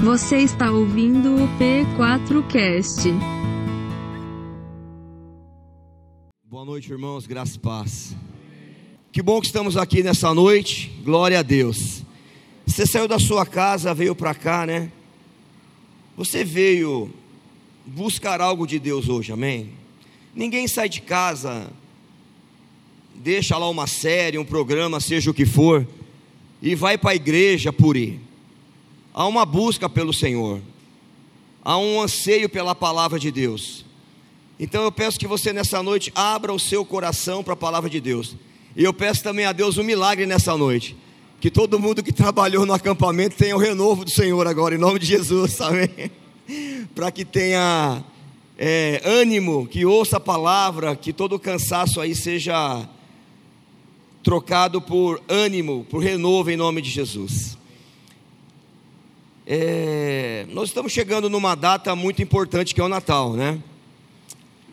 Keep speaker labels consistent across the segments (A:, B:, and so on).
A: Você está ouvindo o P4Cast.
B: Boa noite, irmãos, graça e paz. Que bom que estamos aqui nessa noite, glória a Deus. Você saiu da sua casa, veio para cá, né? Você veio buscar algo de Deus hoje, amém? Ninguém sai de casa, deixa lá uma série, um programa, seja o que for, e vai para a igreja por ir. Há uma busca pelo Senhor, há um anseio pela palavra de Deus. Então eu peço que você nessa noite abra o seu coração para a palavra de Deus. E eu peço também a Deus um milagre nessa noite. Que todo mundo que trabalhou no acampamento tenha o renovo do Senhor agora, em nome de Jesus, amém? Para que tenha é, ânimo, que ouça a palavra, que todo o cansaço aí seja trocado por ânimo, por renovo em nome de Jesus. É, nós estamos chegando numa data muito importante que é o Natal, né?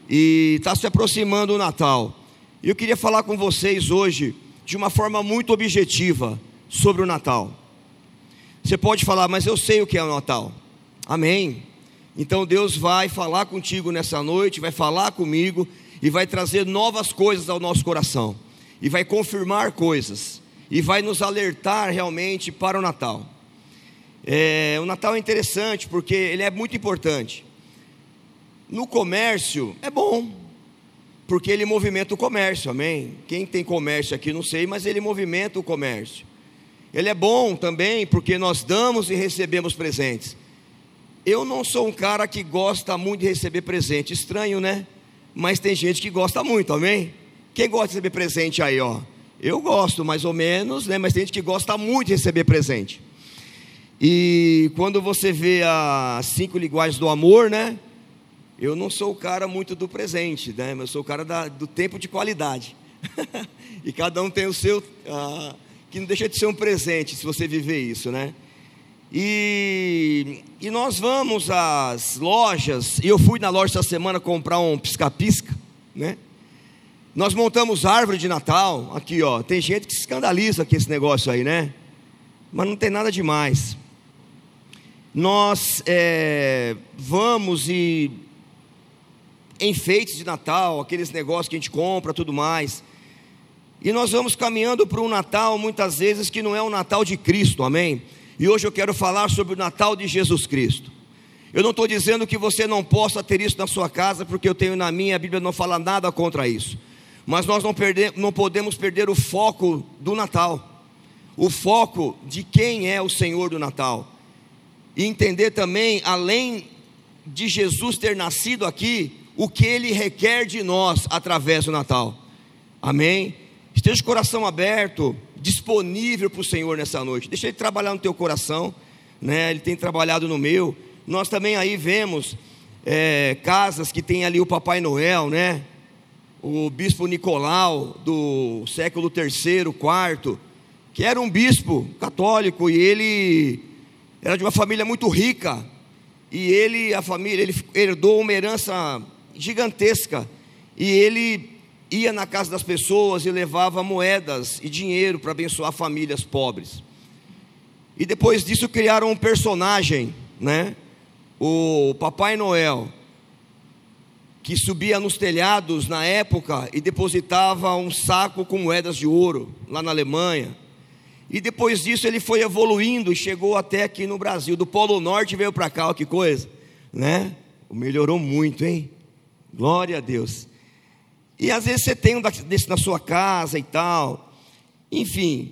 B: E está se aproximando o Natal. E eu queria falar com vocês hoje de uma forma muito objetiva sobre o Natal. Você pode falar, mas eu sei o que é o Natal. Amém. Então Deus vai falar contigo nessa noite, vai falar comigo e vai trazer novas coisas ao nosso coração. E vai confirmar coisas. E vai nos alertar realmente para o Natal. É, o Natal é interessante porque ele é muito importante. No comércio é bom, porque ele movimenta o comércio, amém? Quem tem comércio aqui não sei, mas ele movimenta o comércio. Ele é bom também porque nós damos e recebemos presentes. Eu não sou um cara que gosta muito de receber presente, estranho, né? Mas tem gente que gosta muito, amém? Quem gosta de receber presente aí, ó? Eu gosto, mais ou menos, né? Mas tem gente que gosta muito de receber presente. E quando você vê as cinco linguagens do amor, né? Eu não sou o cara muito do presente, né? Eu sou o cara da, do tempo de qualidade. e cada um tem o seu, ah, que não deixa de ser um presente se você viver isso, né? E, e nós vamos às lojas, e eu fui na loja essa semana comprar um pisca-pisca, né? Nós montamos árvore de Natal, aqui ó, tem gente que se escandaliza com esse negócio aí, né? Mas não tem nada demais. Nós é, vamos e enfeites de Natal, aqueles negócios que a gente compra, tudo mais. E nós vamos caminhando para um Natal, muitas vezes, que não é o Natal de Cristo, amém? E hoje eu quero falar sobre o Natal de Jesus Cristo. Eu não estou dizendo que você não possa ter isso na sua casa, porque eu tenho na minha, a Bíblia não fala nada contra isso. Mas nós não, perder, não podemos perder o foco do Natal, o foco de quem é o Senhor do Natal. E entender também, além de Jesus ter nascido aqui, o que ele requer de nós através do Natal. Amém? Esteja o coração aberto, disponível para o Senhor nessa noite. Deixa ele trabalhar no teu coração, né? Ele tem trabalhado no meu. Nós também aí vemos é, casas que tem ali o Papai Noel, né? O bispo Nicolau do século terceiro, quarto, que era um bispo católico e ele era de uma família muito rica. E ele, a família, ele herdou uma herança gigantesca. E ele ia na casa das pessoas e levava moedas e dinheiro para abençoar famílias pobres. E depois disso criaram um personagem, né? O Papai Noel, que subia nos telhados na época e depositava um saco com moedas de ouro lá na Alemanha. E depois disso ele foi evoluindo e chegou até aqui no Brasil. Do Polo Norte veio para cá, ó, que coisa, né? Melhorou muito, hein? Glória a Deus. E às vezes você tem um desse na sua casa e tal. Enfim.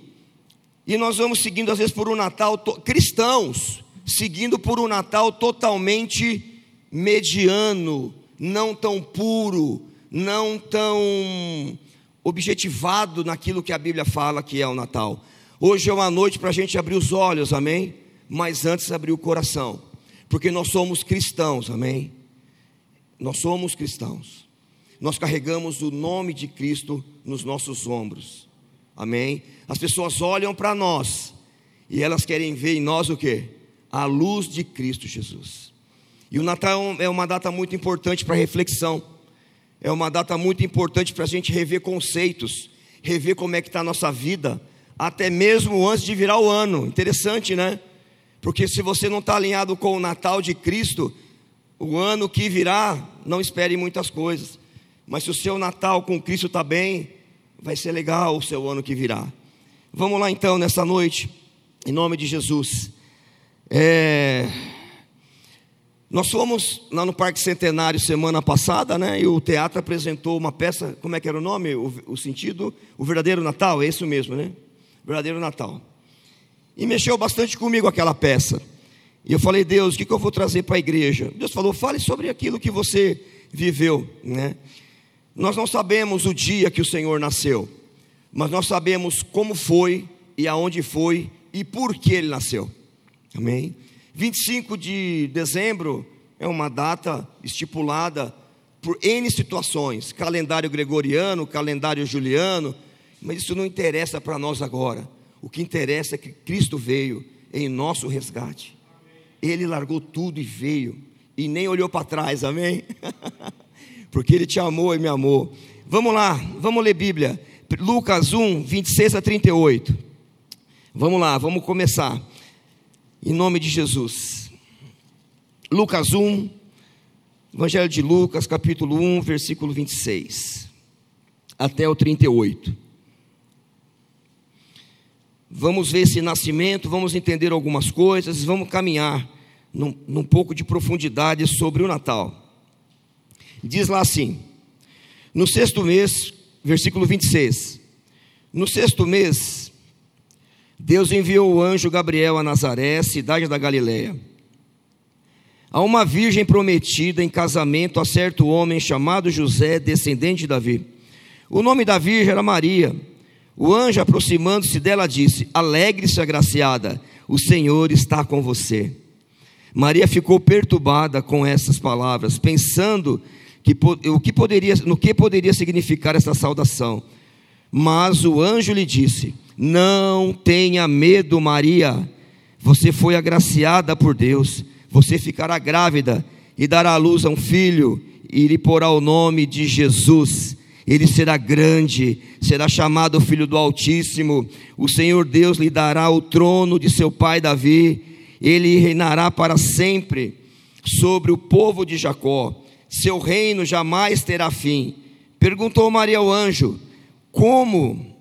B: E nós vamos seguindo, às vezes, por um Natal, cristãos, seguindo por um Natal totalmente mediano, não tão puro, não tão objetivado naquilo que a Bíblia fala que é o Natal. Hoje é uma noite para a gente abrir os olhos, amém? Mas antes abrir o coração, porque nós somos cristãos, amém? Nós somos cristãos. Nós carregamos o nome de Cristo nos nossos ombros. Amém? As pessoas olham para nós e elas querem ver em nós o que? A luz de Cristo Jesus. E o Natal é uma data muito importante para reflexão. É uma data muito importante para a gente rever conceitos, rever como é que está a nossa vida, até mesmo antes de virar o ano. Interessante, né? Porque se você não está alinhado com o Natal de Cristo, o ano que virá, não espere muitas coisas. Mas se o seu Natal com Cristo está bem, vai ser legal o seu ano que virá. Vamos lá então nessa noite, em nome de Jesus. É... Nós fomos lá no Parque Centenário semana passada, né? E o teatro apresentou uma peça, como é que era o nome? O, o sentido? O verdadeiro Natal, é isso mesmo, né? Verdadeiro Natal. E mexeu bastante comigo aquela peça. E eu falei, Deus, o que, eu vou trazer para a igreja? Deus falou, fale sobre aquilo que você viveu, né? Nós não sabemos o dia que o Senhor nasceu, mas nós sabemos como foi e aonde foi e por que ele nasceu. Amém? 25 de dezembro é uma data estipulada por N situações, calendário gregoriano, calendário juliano, mas isso não interessa para nós agora. O que interessa é que Cristo veio em nosso resgate. Ele largou tudo e veio, e nem olhou para trás, amém? Porque Ele te amou e me amou. Vamos lá, vamos ler Bíblia. Lucas 1, 26 a 38. Vamos lá, vamos começar. Em nome de Jesus. Lucas 1, Evangelho de Lucas, capítulo 1, versículo 26 até o 38. Vamos ver esse nascimento, vamos entender algumas coisas, vamos caminhar num, num pouco de profundidade sobre o Natal. Diz lá assim: no sexto mês, versículo 26. No sexto mês, Deus enviou o anjo Gabriel a Nazaré, cidade da Galiléia, a uma virgem prometida em casamento a certo homem chamado José, descendente de Davi. O nome da virgem era Maria. O anjo, aproximando-se dela, disse: Alegre-se, agraciada, o Senhor está com você. Maria ficou perturbada com essas palavras, pensando que, o que poderia, no que poderia significar essa saudação. Mas o anjo lhe disse: não tenha medo, Maria. Você foi agraciada por Deus. Você ficará grávida e dará à luz a um filho, e lhe porá o nome de Jesus. Ele será grande, será chamado Filho do Altíssimo. O Senhor Deus lhe dará o trono de seu pai Davi. Ele reinará para sempre sobre o povo de Jacó. Seu reino jamais terá fim. Perguntou Maria ao anjo: Como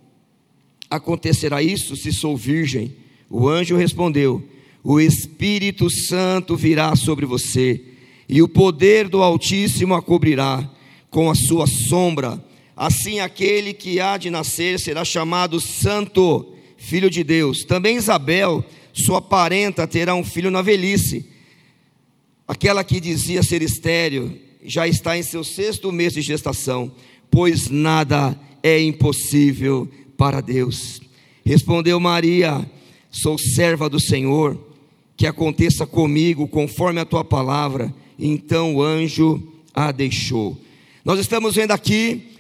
B: acontecerá isso se sou virgem? O anjo respondeu: O Espírito Santo virá sobre você, e o poder do Altíssimo a cobrirá com a sua sombra. Assim, aquele que há de nascer será chamado Santo, Filho de Deus. Também Isabel, sua parenta, terá um filho na velhice. Aquela que dizia ser estéril, já está em seu sexto mês de gestação, pois nada é impossível para Deus. Respondeu Maria: Sou serva do Senhor, que aconteça comigo conforme a tua palavra. Então o anjo a deixou. Nós estamos vendo aqui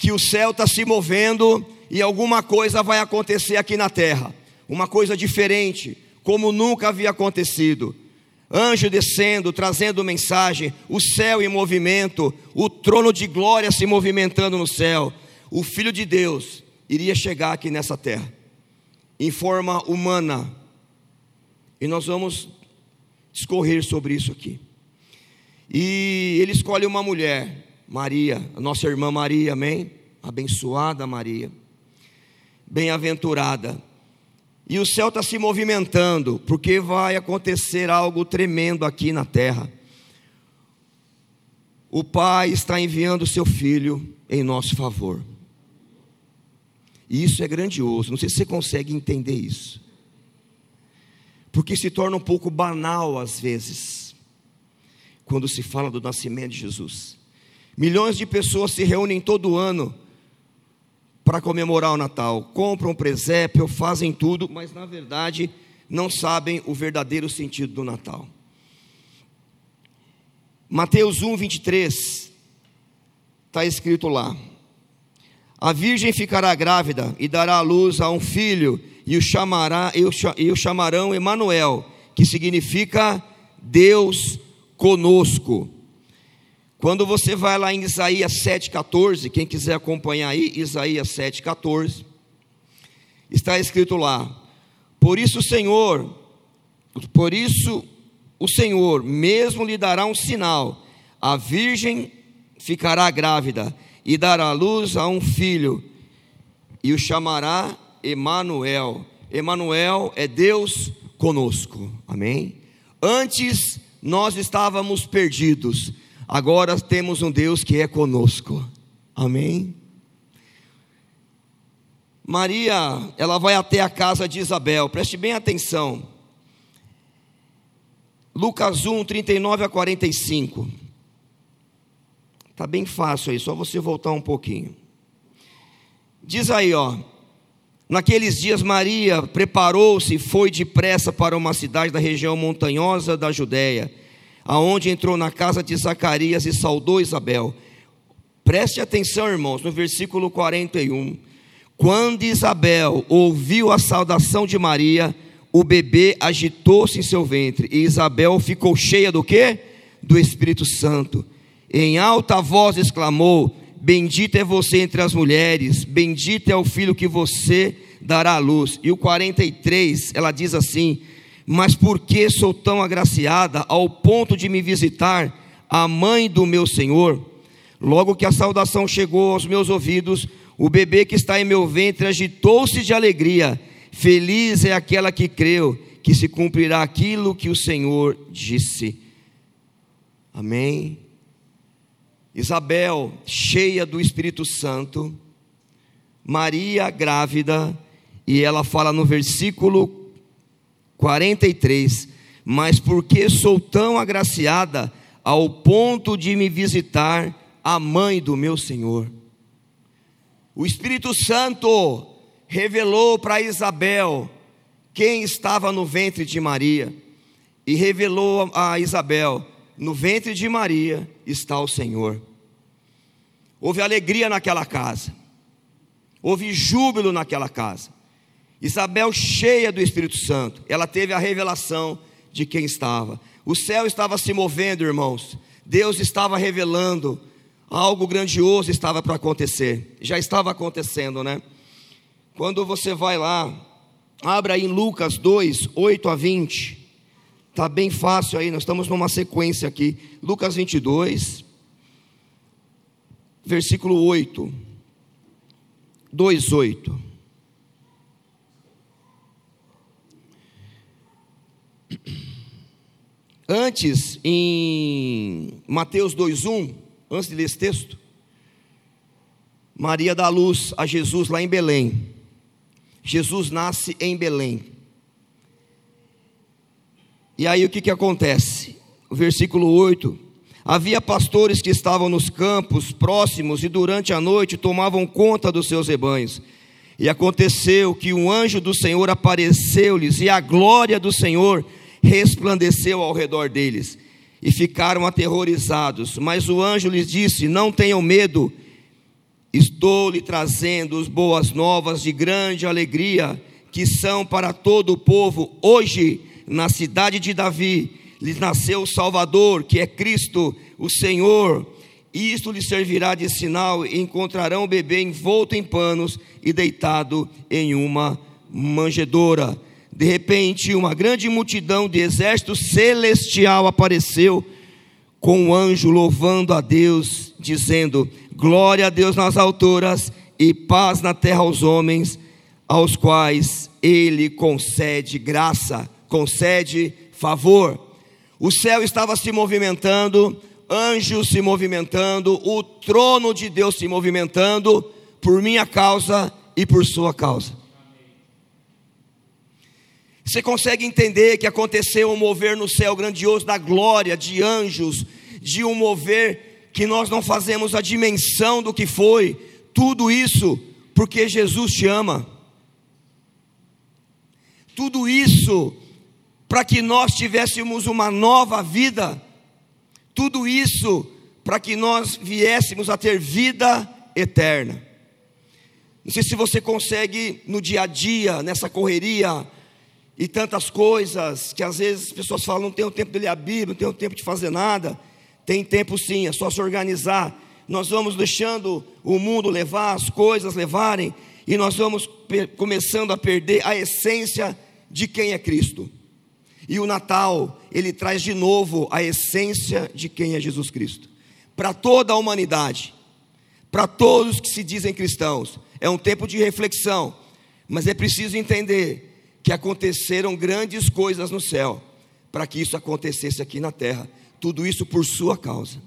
B: que o céu está se movendo e alguma coisa vai acontecer aqui na terra, uma coisa diferente, como nunca havia acontecido. Anjo descendo, trazendo mensagem, o céu em movimento, o trono de glória se movimentando no céu, o Filho de Deus iria chegar aqui nessa terra, em forma humana. E nós vamos discorrer sobre isso aqui. E ele escolhe uma mulher, Maria, nossa irmã Maria, amém? Abençoada Maria, bem-aventurada. E o céu está se movimentando, porque vai acontecer algo tremendo aqui na terra. O Pai está enviando o seu Filho em nosso favor. E isso é grandioso. Não sei se você consegue entender isso. Porque se torna um pouco banal às vezes, quando se fala do nascimento de Jesus. Milhões de pessoas se reúnem todo ano para comemorar o Natal, compram presépio, fazem tudo, mas na verdade não sabem o verdadeiro sentido do Natal. Mateus 1, 23, está escrito lá: a virgem ficará grávida e dará à luz a um filho e o chamará e o chamarão Emanuel, que significa Deus conosco. Quando você vai lá em Isaías 7,14, quem quiser acompanhar aí, Isaías 7,14, está escrito lá: Por isso o Senhor Por isso, o Senhor mesmo lhe dará um sinal: a virgem ficará grávida e dará luz a um filho, e o chamará Emanuel. Emanuel é Deus conosco. Amém? Antes nós estávamos perdidos, agora temos um Deus que é conosco. Amém? Maria, ela vai até a casa de Isabel, preste bem atenção. Lucas 1, 39 a 45. Está bem fácil aí, só você voltar um pouquinho. Diz aí, ó. Naqueles dias, Maria preparou-se e foi depressa para uma cidade da região montanhosa da Judéia, aonde entrou na casa de Zacarias e saudou Isabel. Preste atenção, irmãos, no versículo 41. Quando Isabel ouviu a saudação de Maria, o bebê agitou-se em seu ventre, e Isabel ficou cheia do quê? Do Espírito Santo. Em alta voz exclamou: Bendita é você entre as mulheres, bendito é o filho que você dará à luz. E o 43, ela diz assim: Mas por que sou tão agraciada ao ponto de me visitar a mãe do meu Senhor? Logo que a saudação chegou aos meus ouvidos, o bebê que está em meu ventre agitou-se de alegria. Feliz é aquela que creu que se cumprirá aquilo que o Senhor disse. Amém. Isabel, cheia do Espírito Santo, Maria grávida, e ela fala no versículo 43: Mas porque sou tão agraciada ao ponto de me visitar a mãe do meu Senhor? O Espírito Santo revelou para Isabel quem estava no ventre de Maria, e revelou a Isabel: no ventre de Maria está o Senhor. Houve alegria naquela casa, houve júbilo naquela casa. Isabel, cheia do Espírito Santo, ela teve a revelação de quem estava. O céu estava se movendo, irmãos. Deus estava revelando algo grandioso estava para acontecer. Já estava acontecendo, né? Quando você vai lá, abra aí em Lucas 2, 8 a 20. Tá bem fácil aí, nós estamos numa sequência aqui. Lucas 22, versículo 8. 2, 8. Antes, em Mateus 2,1, antes de ler esse texto, Maria dá luz a Jesus lá em Belém. Jesus nasce em Belém. E aí o que, que acontece? O versículo 8: Havia pastores que estavam nos campos próximos e durante a noite tomavam conta dos seus rebanhos. E aconteceu que um anjo do Senhor apareceu-lhes, e a glória do Senhor resplandeceu ao redor deles, e ficaram aterrorizados. Mas o anjo lhes disse: Não tenham medo, Estou lhe trazendo as boas novas de grande alegria, que são para todo o povo. Hoje, na cidade de Davi, lhes nasceu o Salvador, que é Cristo, o Senhor. Isto lhes servirá de sinal, e encontrarão o bebê envolto em panos e deitado em uma manjedoura. De repente, uma grande multidão de exército celestial apareceu com um anjo louvando a Deus, dizendo: Glória a Deus nas alturas e paz na terra aos homens, aos quais Ele concede graça, concede favor. O céu estava se movimentando, anjos se movimentando, o trono de Deus se movimentando por minha causa e por sua causa. Você consegue entender que aconteceu um mover no céu grandioso da glória de anjos, de um mover que nós não fazemos a dimensão do que foi, tudo isso porque Jesus te ama. Tudo isso para que nós tivéssemos uma nova vida. Tudo isso para que nós viéssemos a ter vida eterna. Não sei se você consegue no dia a dia, nessa correria e tantas coisas, que às vezes as pessoas falam: não tenho tempo de ler a Bíblia, não tenho tempo de fazer nada. Tem tempo sim, é só se organizar. Nós vamos deixando o mundo levar, as coisas levarem, e nós vamos começando a perder a essência de quem é Cristo. E o Natal, ele traz de novo a essência de quem é Jesus Cristo. Para toda a humanidade, para todos que se dizem cristãos, é um tempo de reflexão, mas é preciso entender que aconteceram grandes coisas no céu para que isso acontecesse aqui na terra. Tudo isso por sua causa.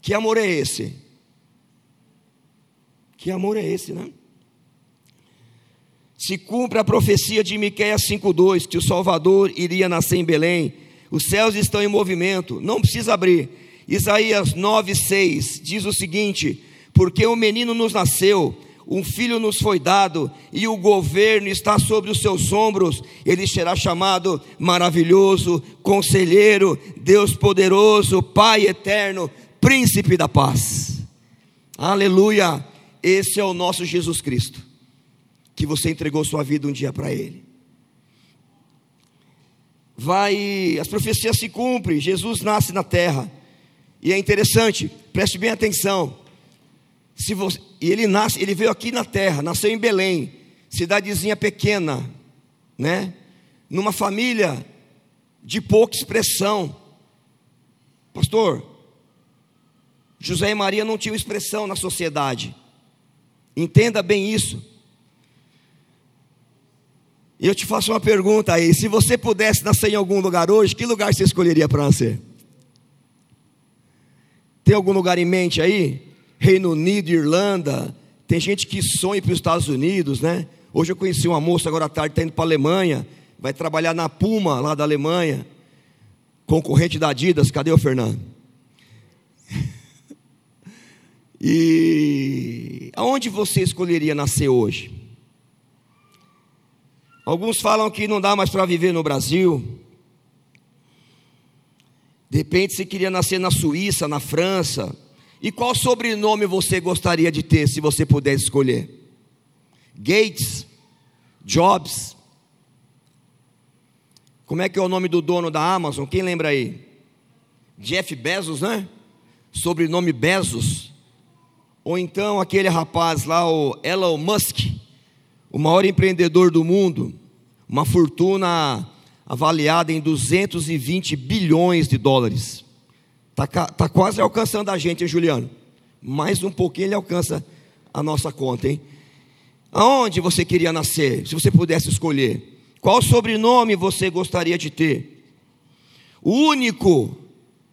B: Que amor é esse? Que amor é esse, né? se cumpre a profecia de Miqueias 5:2 que o Salvador iria nascer em Belém. Os céus estão em movimento, não precisa abrir. Isaías 9:6 diz o seguinte: Porque um menino nos nasceu, um filho nos foi dado, e o governo está sobre os seus ombros. Ele será chamado maravilhoso, conselheiro, Deus poderoso, Pai eterno, príncipe da paz. Aleluia! Esse é o nosso Jesus Cristo que você entregou sua vida um dia para Ele. Vai, as profecias se cumprem, Jesus nasce na terra. E é interessante, preste bem atenção. Se você, e ele nasce, ele veio aqui na terra, nasceu em Belém, cidadezinha pequena, né? Numa família de pouca expressão. Pastor, José e Maria não tinham expressão na sociedade. Entenda bem isso. E eu te faço uma pergunta aí: se você pudesse nascer em algum lugar hoje, que lugar você escolheria para nascer? Tem algum lugar em mente aí? Reino Unido, Irlanda. Tem gente que sonha para os Estados Unidos, né? Hoje eu conheci uma moça, agora à tarde, está indo para a Alemanha. Vai trabalhar na Puma, lá da Alemanha. Concorrente da Adidas. Cadê o Fernando? e aonde você escolheria nascer hoje? Alguns falam que não dá mais para viver no Brasil. De repente você queria nascer na Suíça, na França. E qual sobrenome você gostaria de ter se você pudesse escolher? Gates, Jobs. Como é que é o nome do dono da Amazon? Quem lembra aí? Jeff Bezos, né? Sobrenome Bezos. Ou então aquele rapaz lá, o Elon Musk o maior empreendedor do mundo, uma fortuna avaliada em 220 bilhões de dólares. Está tá quase alcançando a gente, hein, Juliano? Mais um pouquinho ele alcança a nossa conta, hein? Aonde você queria nascer, se você pudesse escolher? Qual sobrenome você gostaria de ter? O único,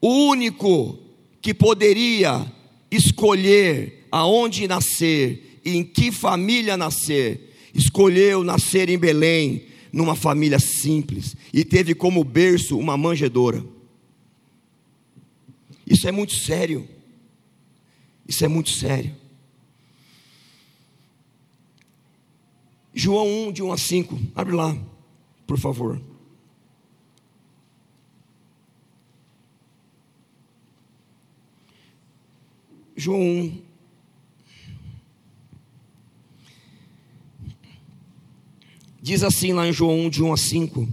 B: o único que poderia escolher aonde nascer, em que família nascer, escolheu nascer em Belém, numa família simples, e teve como berço uma manjedoura. Isso é muito sério. Isso é muito sério. João 1, de 1 a 5. Abre lá, por favor. João 1, Diz assim lá em João 1, de 1 a 5: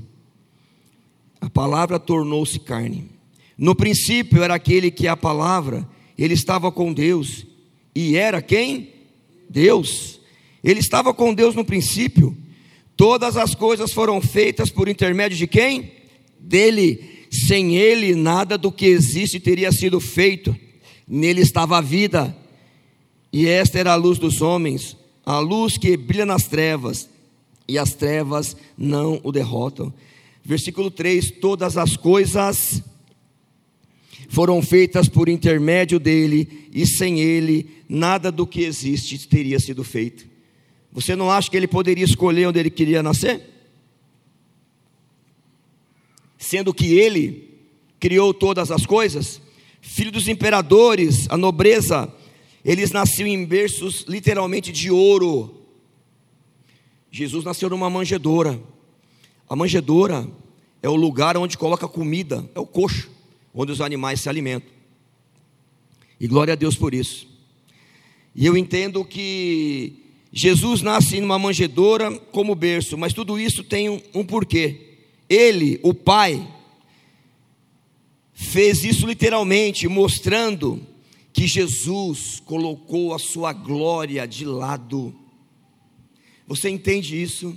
B: A palavra tornou-se carne. No princípio era aquele que é a palavra, ele estava com Deus, e era quem? Deus. Ele estava com Deus no princípio. Todas as coisas foram feitas por intermédio de quem? Dele. Sem ele, nada do que existe teria sido feito. Nele estava a vida, e esta era a luz dos homens, a luz que brilha nas trevas e as trevas não o derrotam. Versículo 3: Todas as coisas foram feitas por intermédio dele, e sem ele, nada do que existe teria sido feito. Você não acha que ele poderia escolher onde ele queria nascer? Sendo que ele criou todas as coisas, filho dos imperadores, a nobreza, eles nasciam em berços literalmente de ouro, Jesus nasceu numa manjedoura. A manjedoura é o lugar onde coloca comida, é o coxo, onde os animais se alimentam. E glória a Deus por isso. E eu entendo que Jesus nasce numa manjedoura como berço, mas tudo isso tem um, um porquê. Ele, o Pai, fez isso literalmente, mostrando que Jesus colocou a sua glória de lado você entende isso?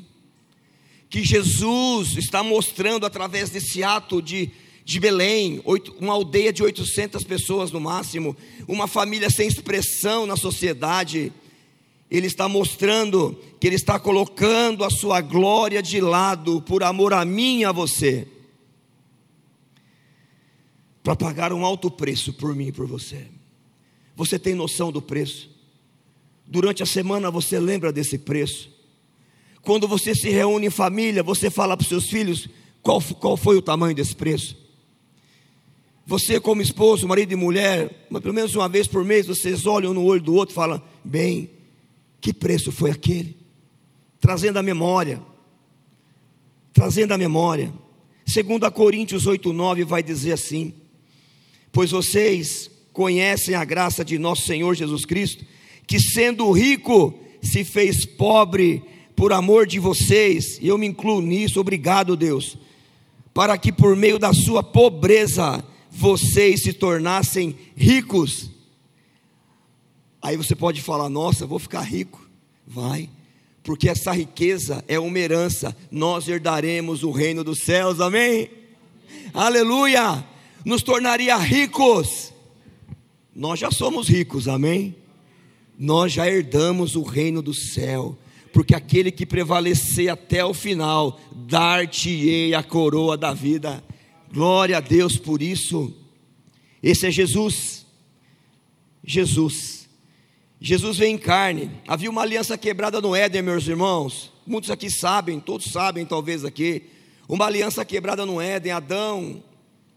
B: que Jesus está mostrando através desse ato de, de Belém, uma aldeia de 800 pessoas no máximo, uma família sem expressão na sociedade. Ele está mostrando que ele está colocando a sua glória de lado por amor a mim e a você, para pagar um alto preço por mim e por você. Você tem noção do preço? Durante a semana você lembra desse preço? Quando você se reúne em família, você fala para os seus filhos qual, qual foi o tamanho desse preço? Você, como esposo, marido e mulher, mas pelo menos uma vez por mês, vocês olham no olho do outro e falam: bem, que preço foi aquele? Trazendo a memória, trazendo a memória. Segundo a Coríntios 8:9 vai dizer assim: Pois vocês conhecem a graça de nosso Senhor Jesus Cristo, que sendo rico se fez pobre por amor de vocês, e eu me incluo nisso, obrigado, Deus, para que por meio da sua pobreza vocês se tornassem ricos. Aí você pode falar: Nossa, vou ficar rico. Vai, porque essa riqueza é uma herança, nós herdaremos o reino dos céus, amém? Aleluia! Nos tornaria ricos. Nós já somos ricos, amém? Nós já herdamos o reino do céu porque aquele que prevalecer até o final, dar-te-ei a coroa da vida. Glória a Deus por isso. Esse é Jesus. Jesus. Jesus vem em carne. Havia uma aliança quebrada no Éden, meus irmãos. Muitos aqui sabem, todos sabem, talvez aqui. Uma aliança quebrada no Éden. Adão,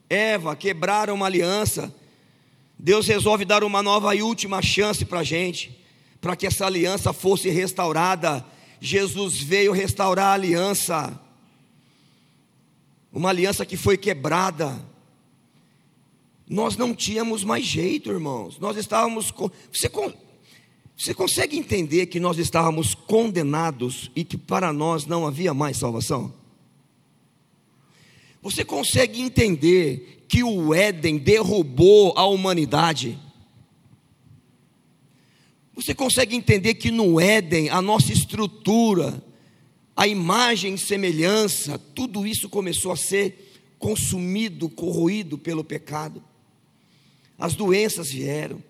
B: Eva quebraram uma aliança. Deus resolve dar uma nova e última chance para a gente para que essa aliança fosse restaurada. Jesus veio restaurar a aliança, uma aliança que foi quebrada. Nós não tínhamos mais jeito, irmãos. Nós estávamos. Você, você consegue entender que nós estávamos condenados e que para nós não havia mais salvação? Você consegue entender que o Éden derrubou a humanidade? Você consegue entender que no Éden, a nossa estrutura, a imagem semelhança, tudo isso começou a ser consumido, corroído pelo pecado. As doenças vieram,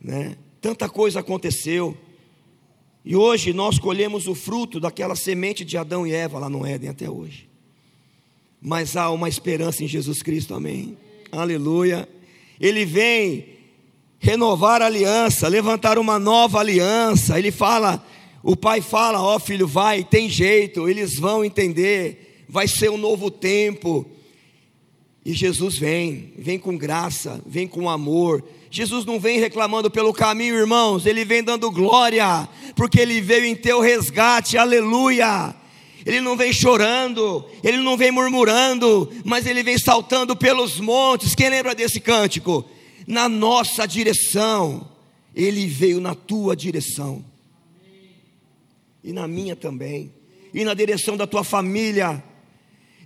B: né? Tanta coisa aconteceu. E hoje nós colhemos o fruto daquela semente de Adão e Eva lá no Éden até hoje. Mas há uma esperança em Jesus Cristo, amém. Aleluia. Ele vem renovar a aliança, levantar uma nova aliança. Ele fala, o pai fala: Ó oh, filho, vai, tem jeito, eles vão entender, vai ser um novo tempo. E Jesus vem, vem com graça, vem com amor. Jesus não vem reclamando pelo caminho, irmãos, ele vem dando glória, porque ele veio em teu resgate, aleluia. Ele não vem chorando, ele não vem murmurando, mas ele vem saltando pelos montes. Quem lembra desse cântico? na nossa direção, Ele veio na tua direção, e na minha também, e na direção da tua família,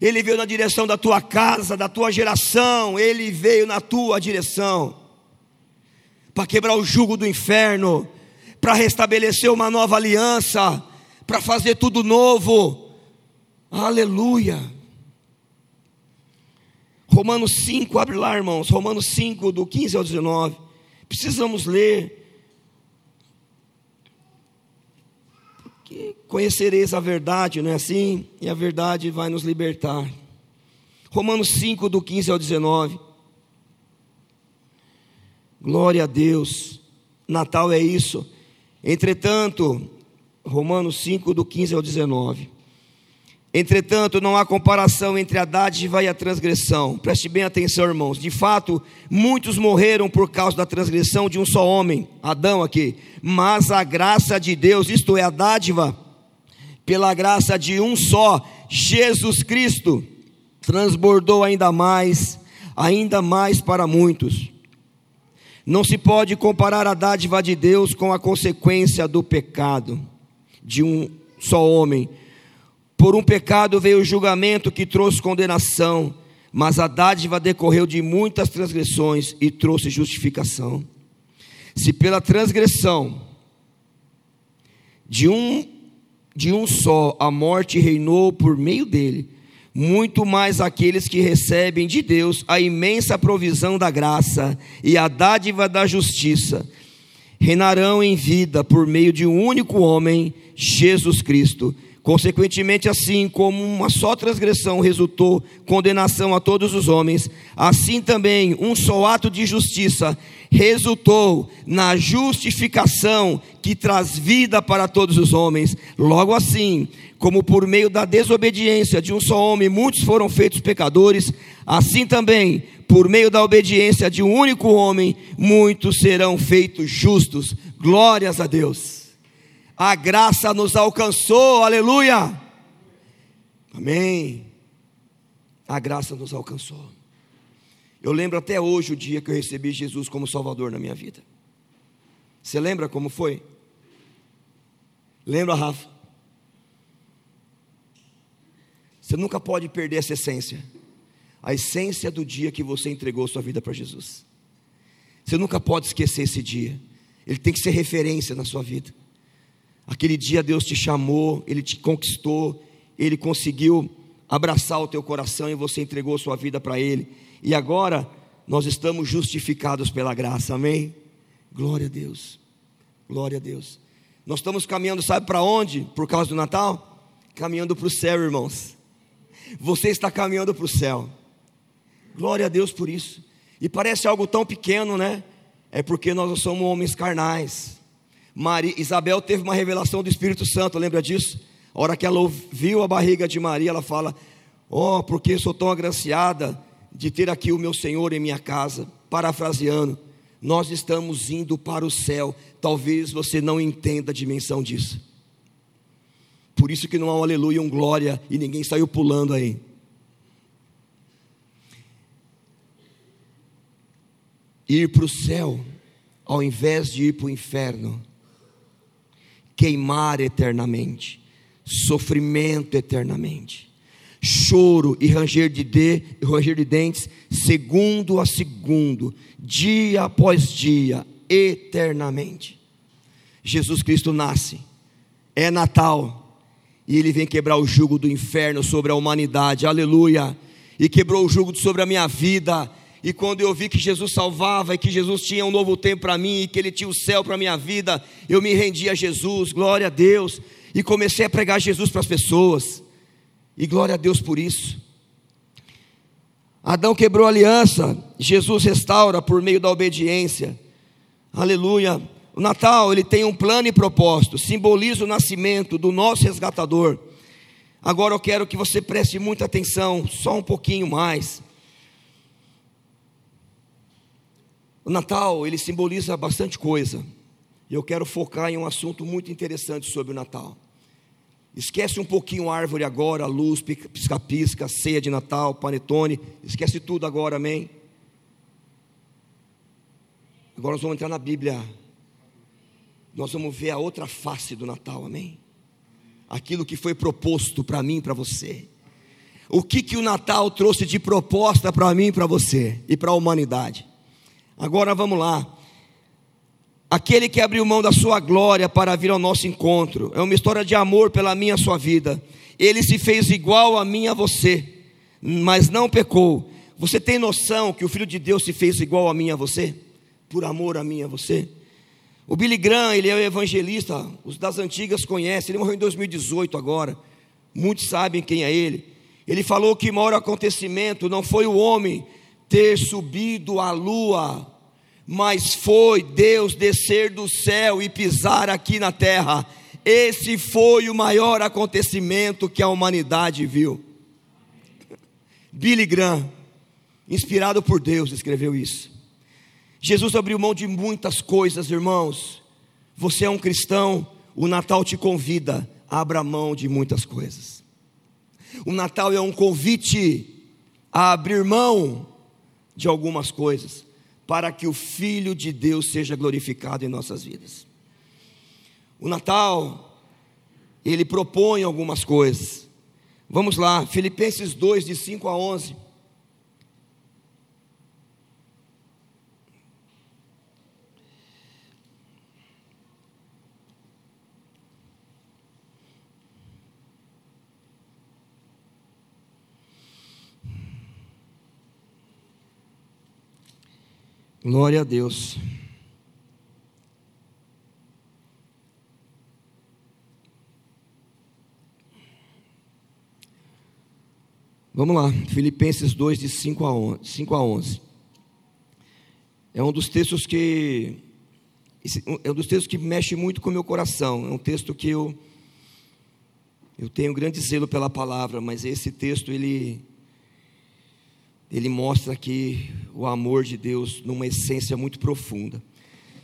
B: Ele veio na direção da tua casa, da tua geração, Ele veio na tua direção, para quebrar o jugo do inferno, para restabelecer uma nova aliança, para fazer tudo novo, aleluia. Romanos 5, abre lá, irmãos. Romanos 5, do 15 ao 19. Precisamos ler. Conhecereis a verdade, não é assim? E a verdade vai nos libertar. Romanos 5, do 15 ao 19. Glória a Deus. Natal é isso. Entretanto, Romanos 5, do 15 ao 19. Entretanto, não há comparação entre a dádiva e a transgressão. Preste bem atenção, irmãos. De fato, muitos morreram por causa da transgressão de um só homem, Adão aqui. Mas a graça de Deus, isto é, a dádiva, pela graça de um só, Jesus Cristo, transbordou ainda mais, ainda mais para muitos. Não se pode comparar a dádiva de Deus com a consequência do pecado de um só homem por um pecado veio o julgamento que trouxe condenação, mas a dádiva decorreu de muitas transgressões e trouxe justificação. Se pela transgressão de um de um só a morte reinou por meio dele, muito mais aqueles que recebem de Deus a imensa provisão da graça e a dádiva da justiça reinarão em vida por meio de um único homem, Jesus Cristo. Consequentemente, assim como uma só transgressão resultou condenação a todos os homens, assim também um só ato de justiça resultou na justificação que traz vida para todos os homens. Logo assim, como por meio da desobediência de um só homem muitos foram feitos pecadores, assim também, por meio da obediência de um único homem, muitos serão feitos justos. Glórias a Deus. A graça nos alcançou, aleluia. Amém. A graça nos alcançou. Eu lembro até hoje o dia que eu recebi Jesus como Salvador na minha vida. Você lembra como foi? Lembra, Rafa? Você nunca pode perder essa essência. A essência do dia que você entregou sua vida para Jesus. Você nunca pode esquecer esse dia. Ele tem que ser referência na sua vida. Aquele dia Deus te chamou, Ele te conquistou, Ele conseguiu abraçar o teu coração e você entregou sua vida para Ele e agora nós estamos justificados pela graça, amém? Glória a Deus, glória a Deus. Nós estamos caminhando, sabe para onde? Por causa do Natal? Caminhando para o céu, irmãos. Você está caminhando para o céu. Glória a Deus por isso. E parece algo tão pequeno, né? É porque nós somos homens carnais. Maria, Isabel teve uma revelação do Espírito Santo, lembra disso? A hora que ela ouviu a barriga de Maria, ela fala: Oh, porque sou tão agraciada de ter aqui o meu Senhor em minha casa, parafraseando, nós estamos indo para o céu. Talvez você não entenda a dimensão disso. Por isso que não há um aleluia, um glória e ninguém saiu pulando aí. Ir para o céu, ao invés de ir para o inferno, queimar eternamente, sofrimento eternamente choro e ranger de, de, ranger de dentes, segundo a segundo, dia após dia, eternamente. Jesus Cristo nasce, é Natal, e ele vem quebrar o jugo do inferno sobre a humanidade, aleluia, e quebrou o jugo sobre a minha vida. E quando eu vi que Jesus salvava e que Jesus tinha um novo tempo para mim e que Ele tinha o céu para minha vida, eu me rendi a Jesus, glória a Deus, e comecei a pregar Jesus para as pessoas. E glória a Deus por isso. Adão quebrou a aliança, Jesus restaura por meio da obediência. Aleluia. O Natal, ele tem um plano e propósito, simboliza o nascimento do nosso resgatador. Agora eu quero que você preste muita atenção, só um pouquinho mais. O Natal, ele simboliza bastante coisa. E eu quero focar em um assunto muito interessante sobre o Natal. Esquece um pouquinho a árvore agora, a luz, pisca-pisca, ceia de Natal, panetone. Esquece tudo agora, amém? Agora nós vamos entrar na Bíblia. Nós vamos ver a outra face do Natal, amém? Aquilo que foi proposto para mim e para você. O que, que o Natal trouxe de proposta para mim e para você e para a humanidade. Agora vamos lá. Aquele que abriu mão da sua glória para vir ao nosso encontro. É uma história de amor pela minha sua vida. Ele se fez igual a mim a você, mas não pecou. Você tem noção que o Filho de Deus se fez igual a mim a você? Por amor a mim a você? O Billy Graham, ele é um evangelista, os das antigas conhecem, ele morreu em 2018 agora. Muitos sabem quem é ele. Ele falou que o maior acontecimento não foi o homem ter subido à lua mas foi Deus descer do céu e pisar aqui na terra. Esse foi o maior acontecimento que a humanidade viu. Billy Graham, inspirado por Deus, escreveu isso. Jesus abriu mão de muitas coisas, irmãos. Você é um cristão, o Natal te convida a abrir mão de muitas coisas. O Natal é um convite a abrir mão de algumas coisas para que o Filho de Deus seja glorificado em nossas vidas. O Natal, ele propõe algumas coisas. Vamos lá, Filipenses 2, de 5 a 11. Glória a Deus. Vamos lá, Filipenses 2, de 5 a 11. 5 a 11. É um dos textos que é um dos textos que mexe muito com o meu coração. É um texto que eu eu tenho grande zelo pela palavra, mas esse texto ele ele mostra aqui o amor de Deus numa essência muito profunda.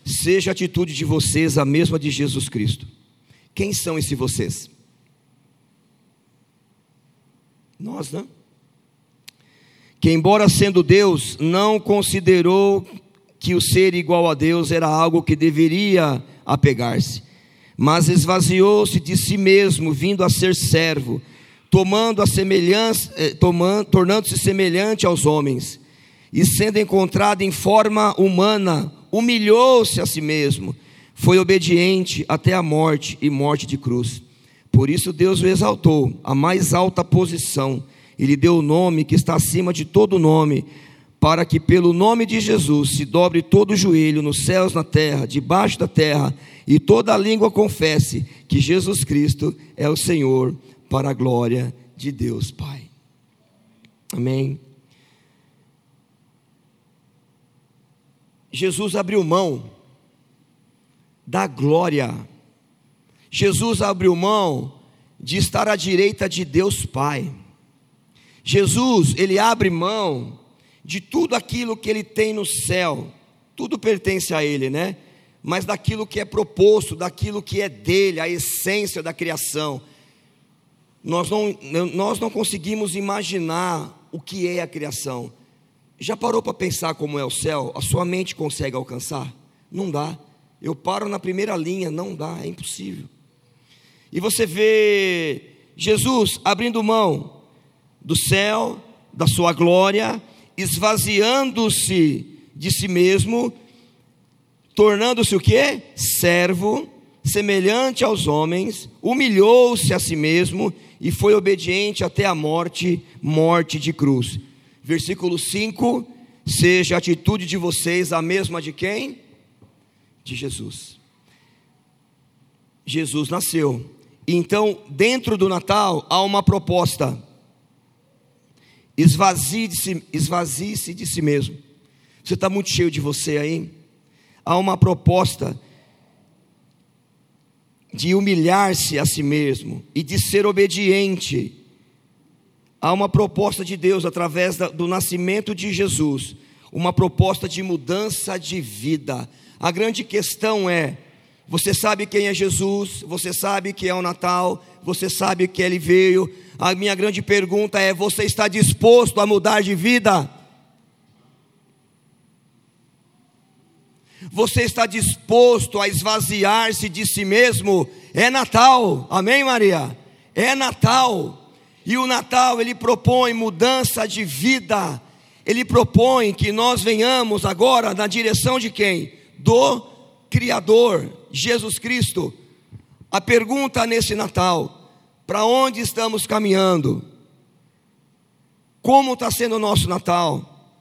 B: Seja a atitude de vocês a mesma de Jesus Cristo. Quem são esses vocês? Nós, não? Né? Que, embora sendo Deus, não considerou que o ser igual a Deus era algo que deveria apegar-se, mas esvaziou-se de si mesmo, vindo a ser servo, tomando a semelhança, eh, tomando, tornando-se semelhante aos homens, e sendo encontrado em forma humana, humilhou-se a si mesmo, foi obediente até a morte e morte de cruz. Por isso Deus o exaltou à mais alta posição e lhe deu o nome que está acima de todo nome, para que pelo nome de Jesus se dobre todo o joelho nos céus, na terra, debaixo da terra, e toda língua confesse que Jesus Cristo é o Senhor, para a glória de Deus Pai. Amém. Jesus abriu mão da glória. Jesus abriu mão de estar à direita de Deus Pai. Jesus, ele abre mão de tudo aquilo que ele tem no céu. Tudo pertence a ele, né? Mas daquilo que é proposto, daquilo que é dele, a essência da criação. Nós não, nós não conseguimos imaginar o que é a criação. Já parou para pensar como é o céu? A sua mente consegue alcançar? Não dá. Eu paro na primeira linha, não dá, é impossível. E você vê Jesus abrindo mão do céu, da sua glória, esvaziando-se de si mesmo, tornando-se o que? Servo, semelhante aos homens, humilhou-se a si mesmo e foi obediente até a morte, morte de cruz. Versículo 5: Seja a atitude de vocês a mesma de quem? De Jesus. Jesus nasceu. Então, dentro do Natal, há uma proposta Esvazie-se esvazie de si mesmo. Você está muito cheio de você aí. Há uma proposta de humilhar-se a si mesmo e de ser obediente. Há uma proposta de Deus através do nascimento de Jesus, uma proposta de mudança de vida. A grande questão é: você sabe quem é Jesus, você sabe que é o Natal, você sabe que ele veio, a minha grande pergunta é: você está disposto a mudar de vida? Você está disposto a esvaziar-se de si mesmo? É Natal, amém, Maria? É Natal, e o Natal ele propõe mudança de vida, ele propõe que nós venhamos agora na direção de quem? Do Criador, Jesus Cristo. A pergunta nesse Natal: para onde estamos caminhando? Como está sendo o nosso Natal?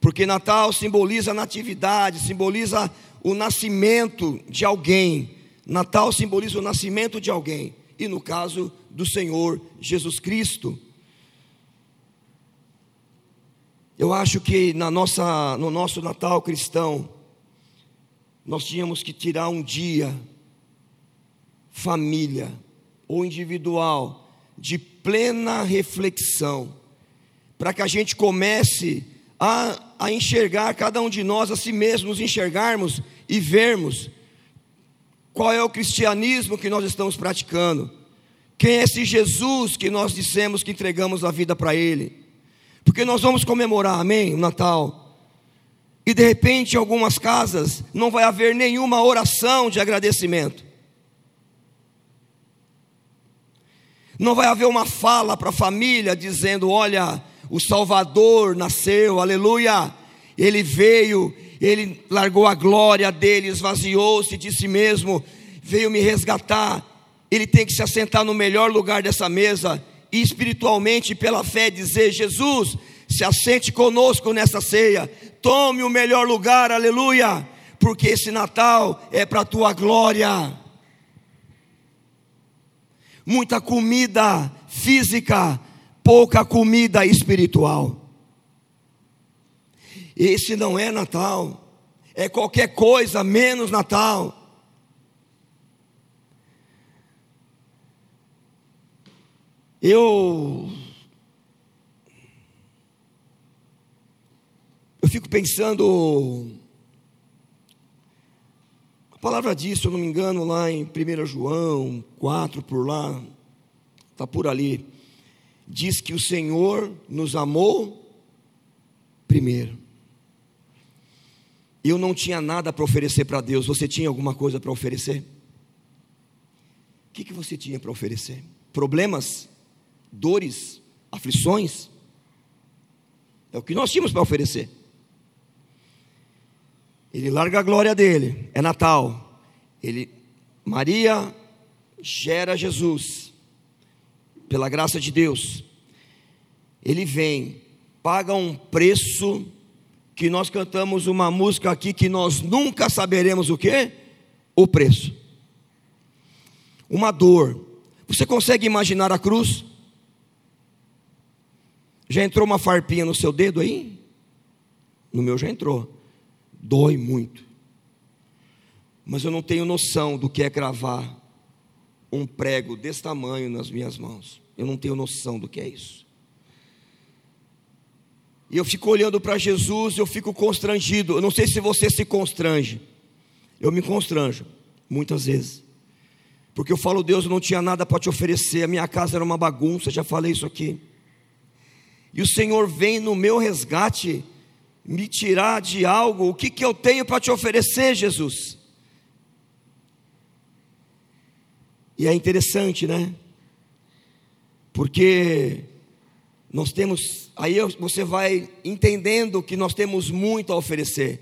B: Porque Natal simboliza a natividade, simboliza o nascimento de alguém. Natal simboliza o nascimento de alguém. E no caso do Senhor Jesus Cristo. Eu acho que na nossa, no nosso Natal cristão, nós tínhamos que tirar um dia, família, ou individual, de plena reflexão, para que a gente comece a, a enxergar cada um de nós, a si mesmo, nos enxergarmos e vermos qual é o cristianismo que nós estamos praticando, quem é esse Jesus que nós dissemos que entregamos a vida para Ele, porque nós vamos comemorar, amém, o Natal. E de repente, em algumas casas, não vai haver nenhuma oração de agradecimento. Não vai haver uma fala para a família dizendo: olha, o Salvador nasceu, aleluia. Ele veio, ele largou a glória dele, esvaziou-se de si mesmo, veio me resgatar. Ele tem que se assentar no melhor lugar dessa mesa e espiritualmente, pela fé, dizer: Jesus, se assente conosco nessa ceia, tome o melhor lugar, aleluia, porque esse Natal é para a tua glória. Muita comida física, pouca comida espiritual. Esse não é Natal, é qualquer coisa menos Natal. Eu eu fico pensando a palavra diz, se eu não me engano, lá em 1 João 4 por lá, está por ali, diz que o Senhor nos amou primeiro. Eu não tinha nada para oferecer para Deus. Você tinha alguma coisa para oferecer? O que, que você tinha para oferecer? Problemas? Dores? Aflições? É o que nós tínhamos para oferecer. Ele larga a glória dele, é Natal. Ele, Maria gera Jesus, pela graça de Deus. Ele vem, paga um preço que nós cantamos uma música aqui que nós nunca saberemos o que? O preço. Uma dor. Você consegue imaginar a cruz? Já entrou uma farpinha no seu dedo aí? No meu já entrou. Dói muito. Mas eu não tenho noção do que é cravar um prego desse tamanho nas minhas mãos. Eu não tenho noção do que é isso. E eu fico olhando para Jesus, eu fico constrangido. Eu não sei se você se constrange. Eu me constranjo, muitas vezes. Porque eu falo, Deus, eu não tinha nada para te oferecer, a minha casa era uma bagunça, já falei isso aqui. E o Senhor vem no meu resgate me tirar de algo, o que, que eu tenho para te oferecer, Jesus? E é interessante, né? Porque nós temos, aí você vai entendendo que nós temos muito a oferecer.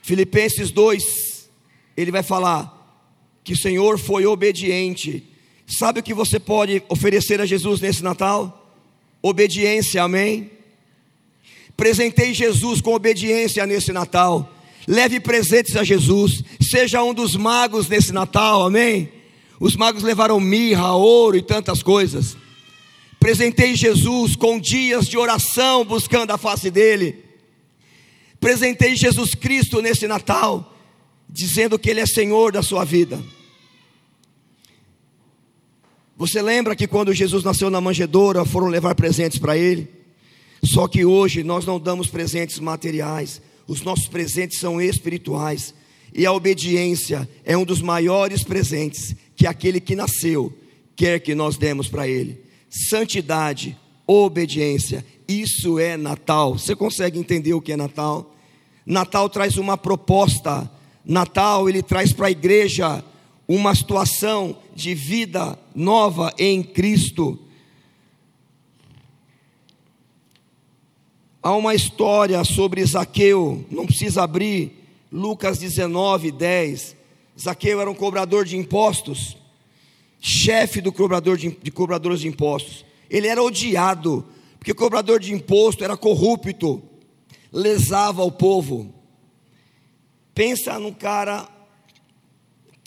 B: Filipenses 2, ele vai falar que o Senhor foi obediente. Sabe o que você pode oferecer a Jesus nesse Natal? Obediência, amém? Presentei Jesus com obediência nesse Natal. Leve presentes a Jesus. Seja um dos magos nesse Natal, amém? Os magos levaram mirra, ouro e tantas coisas. Presentei Jesus com dias de oração buscando a face dele. Presentei Jesus Cristo nesse Natal, dizendo que Ele é Senhor da sua vida. Você lembra que quando Jesus nasceu na manjedoura, foram levar presentes para Ele? Só que hoje nós não damos presentes materiais, os nossos presentes são espirituais. E a obediência é um dos maiores presentes que aquele que nasceu quer que nós demos para Ele santidade, obediência. Isso é Natal. Você consegue entender o que é Natal? Natal traz uma proposta. Natal ele traz para a igreja uma situação de vida nova em Cristo. Há uma história sobre Zaqueu, não precisa abrir, Lucas 19, 10. Zaqueu era um cobrador de impostos chefe do cobrador de, de cobradores de impostos. Ele era odiado, porque o cobrador de imposto era corrupto, lesava o povo. Pensa num cara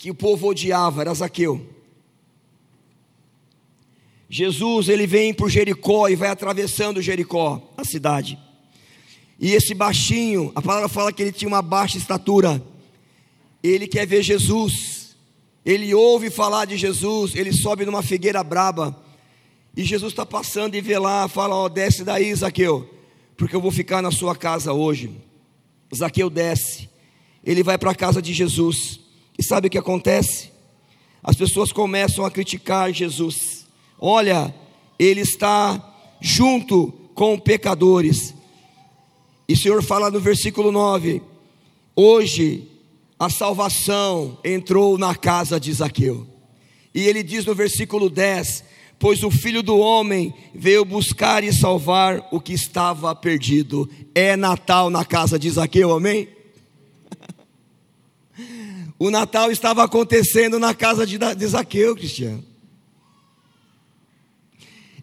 B: que o povo odiava, era Zaqueu. Jesus, ele vem por Jericó e vai atravessando Jericó, a cidade. E esse baixinho, a palavra fala que ele tinha uma baixa estatura. Ele quer ver Jesus ele ouve falar de Jesus, ele sobe numa figueira braba, e Jesus está passando e vê lá, fala: Ó, oh, desce daí, Zaqueu, porque eu vou ficar na sua casa hoje. Zaqueu desce, ele vai para a casa de Jesus, e sabe o que acontece? As pessoas começam a criticar Jesus. Olha, ele está junto com pecadores. E o Senhor fala no versículo 9: Hoje a salvação entrou na casa de Zaqueu. E ele diz no versículo 10: Pois o filho do homem veio buscar e salvar o que estava perdido. É Natal na casa de Zaqueu, amém? O Natal estava acontecendo na casa de, de Zaqueu, Cristiano.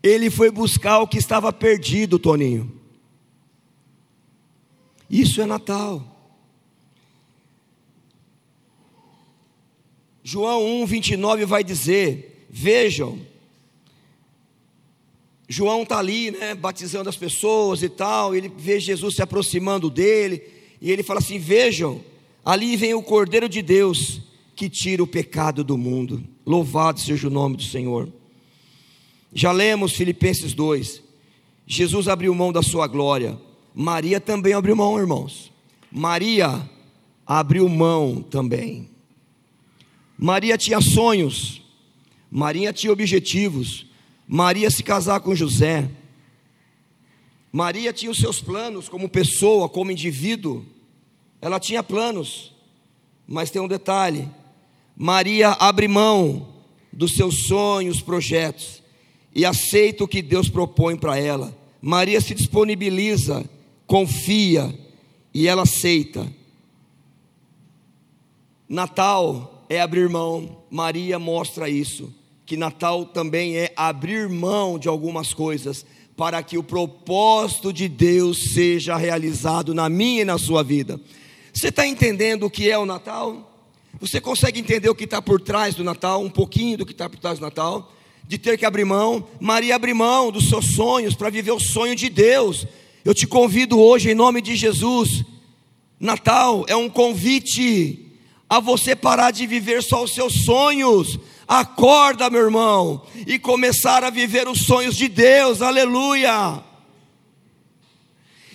B: Ele foi buscar o que estava perdido, Toninho. Isso é Natal. João 1, 29 vai dizer: Vejam, João está ali, né, batizando as pessoas e tal, ele vê Jesus se aproximando dele, e ele fala assim: Vejam, ali vem o Cordeiro de Deus que tira o pecado do mundo. Louvado seja o nome do Senhor. Já lemos Filipenses 2. Jesus abriu mão da sua glória. Maria também abriu mão, irmãos. Maria abriu mão também. Maria tinha sonhos. Maria tinha objetivos. Maria se casar com José. Maria tinha os seus planos como pessoa, como indivíduo. Ela tinha planos. Mas tem um detalhe: Maria abre mão dos seus sonhos, projetos e aceita o que Deus propõe para ela. Maria se disponibiliza, confia e ela aceita. Natal é abrir mão, Maria mostra isso, que Natal também é abrir mão de algumas coisas para que o propósito de Deus seja realizado na minha e na sua vida. Você está entendendo o que é o Natal? Você consegue entender o que está por trás do Natal, um pouquinho do que está por trás do Natal? de ter que abrir mão. Maria abriu mão dos seus sonhos para viver o sonho de Deus. Eu te convido hoje, em nome de Jesus. Natal é um convite a você parar de viver só os seus sonhos. Acorda, meu irmão, e começar a viver os sonhos de Deus. Aleluia!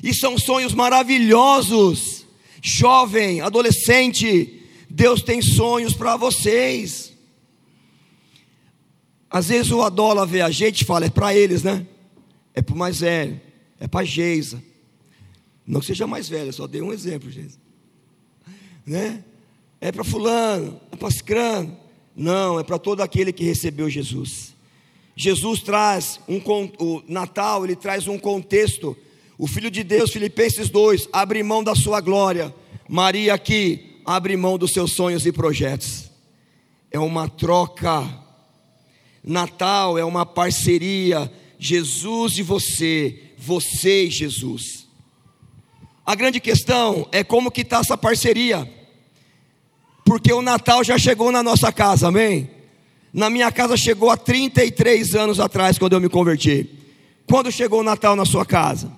B: E são sonhos maravilhosos. Jovem, adolescente, Deus tem sonhos para vocês. Às vezes o Adola vê a gente e fala, é para eles, né? É para o mais velho, é para Geisa. Não que seja mais velho, só dei um exemplo, Geisa. Né? É para fulano, é para cicrano. Não, é para todo aquele que recebeu Jesus. Jesus traz um o Natal, ele traz um contexto. O Filho de Deus, Filipenses 2, abre mão da sua glória. Maria aqui abre mão dos seus sonhos e projetos. É uma troca Natal é uma parceria, Jesus e você, você e Jesus. A grande questão é como que está essa parceria, porque o Natal já chegou na nossa casa, amém? Na minha casa chegou há 33 anos atrás, quando eu me converti. Quando chegou o Natal na sua casa?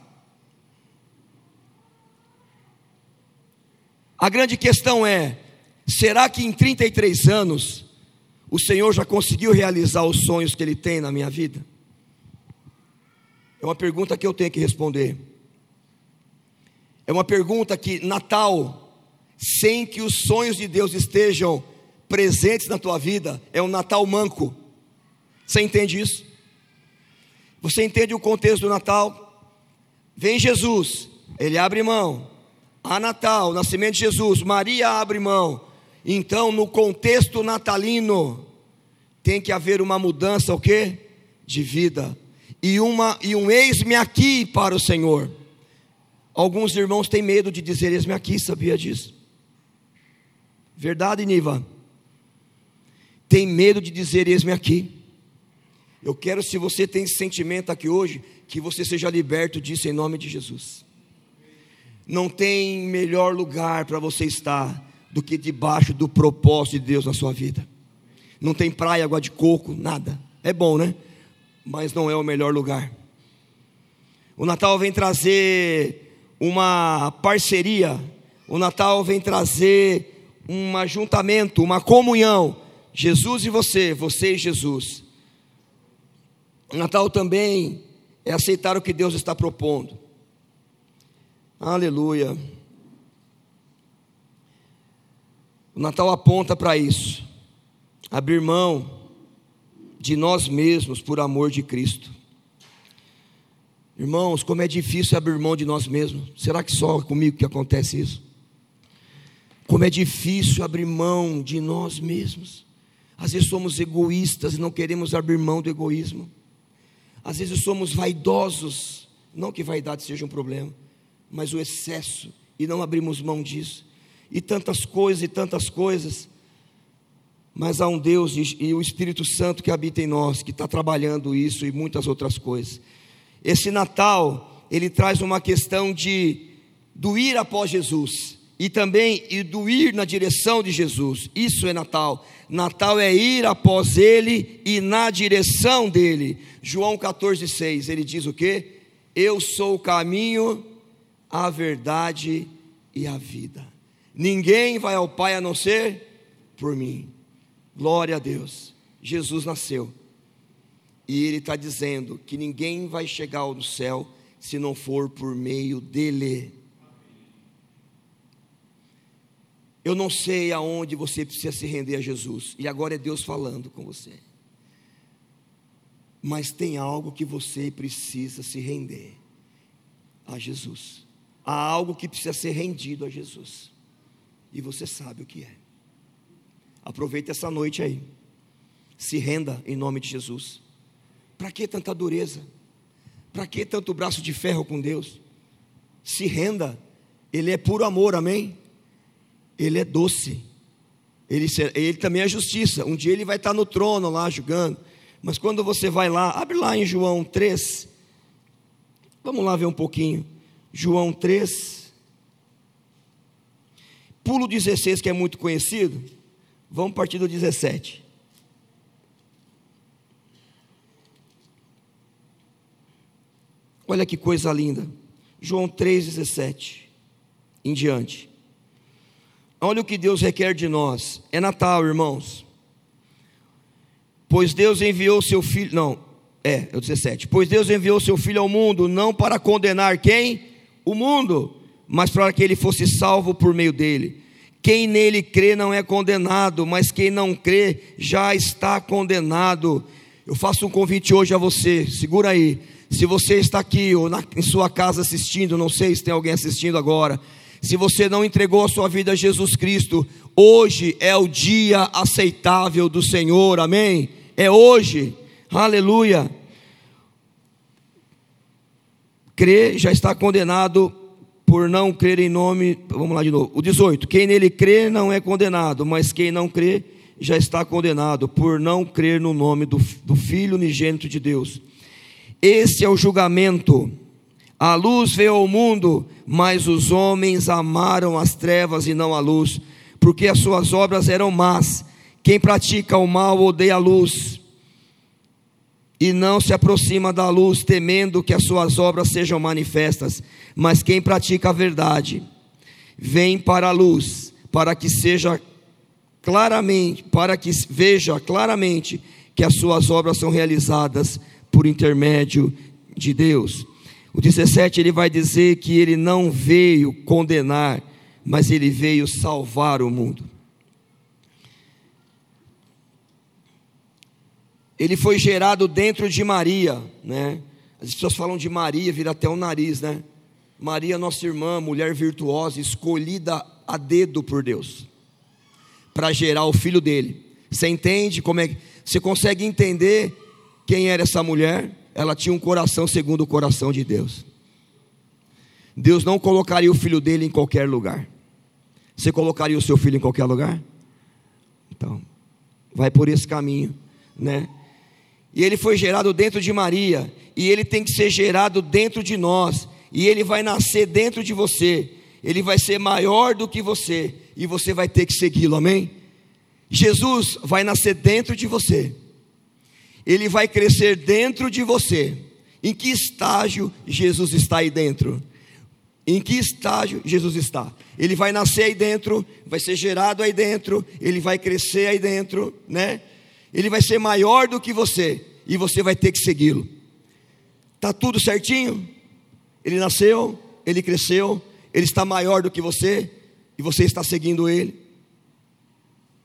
B: A grande questão é: será que em 33 anos o Senhor já conseguiu realizar os sonhos que Ele tem na minha vida? É uma pergunta que eu tenho que responder. É uma pergunta que, Natal, sem que os sonhos de Deus estejam presentes na tua vida, é um Natal manco. Você entende isso? Você entende o contexto do Natal? Vem Jesus, ele abre mão. A Natal, o nascimento de Jesus, Maria abre mão. Então, no contexto natalino, tem que haver uma mudança, o quê? De vida. E, uma, e um eis-me aqui para o Senhor. Alguns irmãos têm medo de dizer eis-me aqui, sabia disso? Verdade, Niva? Tem medo de dizer eis-me aqui. Eu quero, se você tem esse sentimento aqui hoje, que você seja liberto disso em nome de Jesus. Não tem melhor lugar para você estar do que debaixo do propósito de Deus na sua vida. Não tem praia, água de coco, nada. É bom, né? Mas não é o melhor lugar. O Natal vem trazer uma parceria. O Natal vem trazer um ajuntamento, uma comunhão. Jesus e você, você e Jesus. O Natal também é aceitar o que Deus está propondo. Aleluia. O Natal aponta para isso. Abrir mão de nós mesmos por amor de Cristo. Irmãos, como é difícil abrir mão de nós mesmos. Será que só comigo que acontece isso? Como é difícil abrir mão de nós mesmos. Às vezes somos egoístas e não queremos abrir mão do egoísmo. Às vezes somos vaidosos, não que vaidade seja um problema, mas o excesso e não abrimos mão disso e tantas coisas e tantas coisas. Mas há um Deus e o Espírito Santo que habita em nós, que está trabalhando isso e muitas outras coisas. Esse Natal, ele traz uma questão de do ir após Jesus e também e do ir na direção de Jesus. Isso é Natal. Natal é ir após Ele e na direção dele. João 14,6, ele diz o que? Eu sou o caminho, a verdade e a vida. Ninguém vai ao Pai a não ser por mim. Glória a Deus. Jesus nasceu. E Ele está dizendo que ninguém vai chegar ao céu se não for por meio dEle. Eu não sei aonde você precisa se render a Jesus, e agora é Deus falando com você. Mas tem algo que você precisa se render a Jesus. Há algo que precisa ser rendido a Jesus. E você sabe o que é. Aproveite essa noite aí. Se renda em nome de Jesus. Para que tanta dureza? Para que tanto braço de ferro com Deus? Se renda. Ele é puro amor, amém? Ele é doce. Ele, ele também é justiça. Um dia ele vai estar no trono lá julgando. Mas quando você vai lá, abre lá em João 3. Vamos lá ver um pouquinho. João 3. Pulo 16, que é muito conhecido. Vamos partir do 17. Olha que coisa linda. João 3,17 em diante. Olha o que Deus requer de nós. É Natal, irmãos. Pois Deus enviou seu filho. Não, é, é o 17. Pois Deus enviou seu filho ao mundo, não para condenar quem? O mundo, mas para que ele fosse salvo por meio dele. Quem nele crê não é condenado, mas quem não crê já está condenado. Eu faço um convite hoje a você, segura aí. Se você está aqui ou na, em sua casa assistindo, não sei se tem alguém assistindo agora, se você não entregou a sua vida a Jesus Cristo, hoje é o dia aceitável do Senhor, amém? É hoje, aleluia. Crê já está condenado por não crer em nome, vamos lá de novo, o 18: quem nele crê não é condenado, mas quem não crê já está condenado por não crer no nome do, do Filho unigênito de Deus. Esse é o julgamento. A luz veio ao mundo, mas os homens amaram as trevas e não a luz, porque as suas obras eram más. Quem pratica o mal odeia a luz e não se aproxima da luz, temendo que as suas obras sejam manifestas. Mas quem pratica a verdade vem para a luz, para que seja claramente, para que veja claramente que as suas obras são realizadas por intermédio de Deus. O 17 ele vai dizer que ele não veio condenar, mas ele veio salvar o mundo. Ele foi gerado dentro de Maria, né? As pessoas falam de Maria, vira até o nariz, né? Maria, nossa irmã, mulher virtuosa, escolhida a dedo por Deus, para gerar o filho dele. Você entende como é que. Você consegue entender quem era essa mulher? Ela tinha um coração segundo o coração de Deus. Deus não colocaria o filho dele em qualquer lugar. Você colocaria o seu filho em qualquer lugar? Então, vai por esse caminho, né? E ele foi gerado dentro de Maria, e ele tem que ser gerado dentro de nós, e ele vai nascer dentro de você. Ele vai ser maior do que você, e você vai ter que segui-lo, amém? Jesus vai nascer dentro de você ele vai crescer dentro de você. Em que estágio Jesus está aí dentro? Em que estágio Jesus está? Ele vai nascer aí dentro, vai ser gerado aí dentro, ele vai crescer aí dentro, né? Ele vai ser maior do que você e você vai ter que segui-lo. Tá tudo certinho? Ele nasceu, ele cresceu, ele está maior do que você e você está seguindo ele.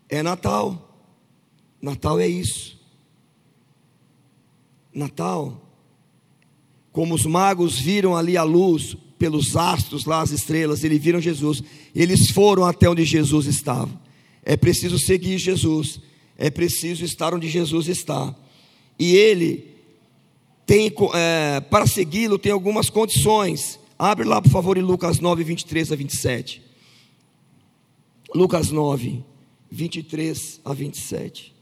B: É Natal. Natal é isso. Natal, como os magos viram ali a luz, pelos astros lá, as estrelas, eles viram Jesus, eles foram até onde Jesus estava. É preciso seguir Jesus, é preciso estar onde Jesus está. E ele tem, é, para segui-lo, tem algumas condições. Abre lá, por favor, em Lucas 9, 23 a 27. Lucas 9, 23 a 27.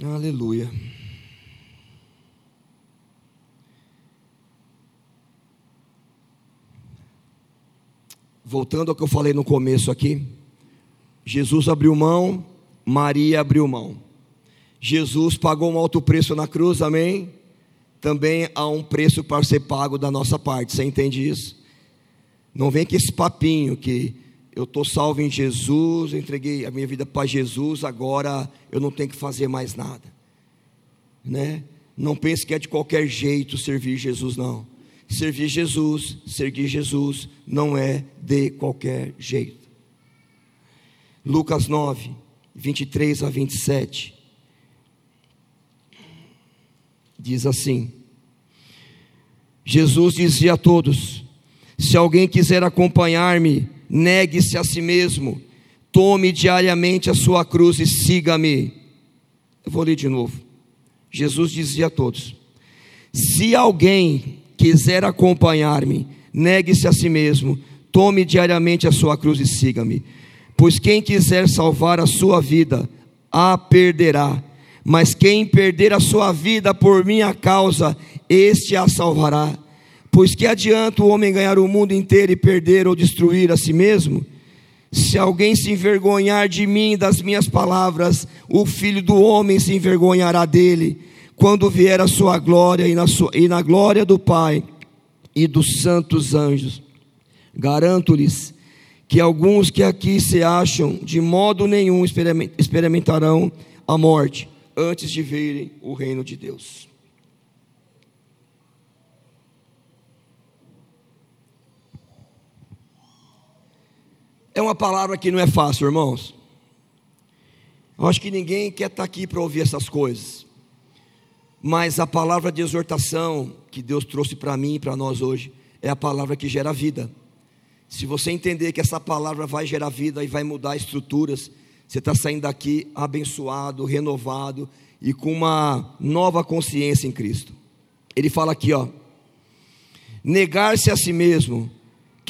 B: Aleluia. Voltando ao que eu falei no começo aqui, Jesus abriu mão, Maria abriu mão. Jesus pagou um alto preço na cruz, amém? Também há um preço para ser pago da nossa parte, você entende isso? Não vem com esse papinho que eu estou salvo em Jesus, entreguei a minha vida para Jesus, agora eu não tenho que fazer mais nada, né? Não pense que é de qualquer jeito servir Jesus, não. Servir Jesus, seguir Jesus, não é de qualquer jeito. Lucas 9, 23 a 27. Diz assim: Jesus dizia a todos: Se alguém quiser acompanhar-me, negue-se a si mesmo, tome diariamente a sua cruz e siga-me. Eu vou ler de novo. Jesus dizia a todos: Se alguém quiser acompanhar-me, negue-se a si mesmo, tome diariamente a sua cruz e siga-me. Pois quem quiser salvar a sua vida, a perderá. Mas quem perder a sua vida por minha causa, este a salvará. Pois que adianta o homem ganhar o mundo inteiro e perder ou destruir a si mesmo? Se alguém se envergonhar de mim e das minhas palavras, o filho do homem se envergonhará dele quando vier a sua glória e na, sua, e na glória do Pai e dos santos anjos. Garanto-lhes que alguns que aqui se acham, de modo nenhum experimentarão a morte antes de verem o reino de Deus. É uma palavra que não é fácil, irmãos. Eu acho que ninguém quer estar aqui para ouvir essas coisas. Mas a palavra de exortação que Deus trouxe para mim e para nós hoje é a palavra que gera vida. Se você entender que essa palavra vai gerar vida e vai mudar estruturas, você está saindo daqui abençoado, renovado e com uma nova consciência em Cristo. Ele fala aqui, ó, negar-se a si mesmo.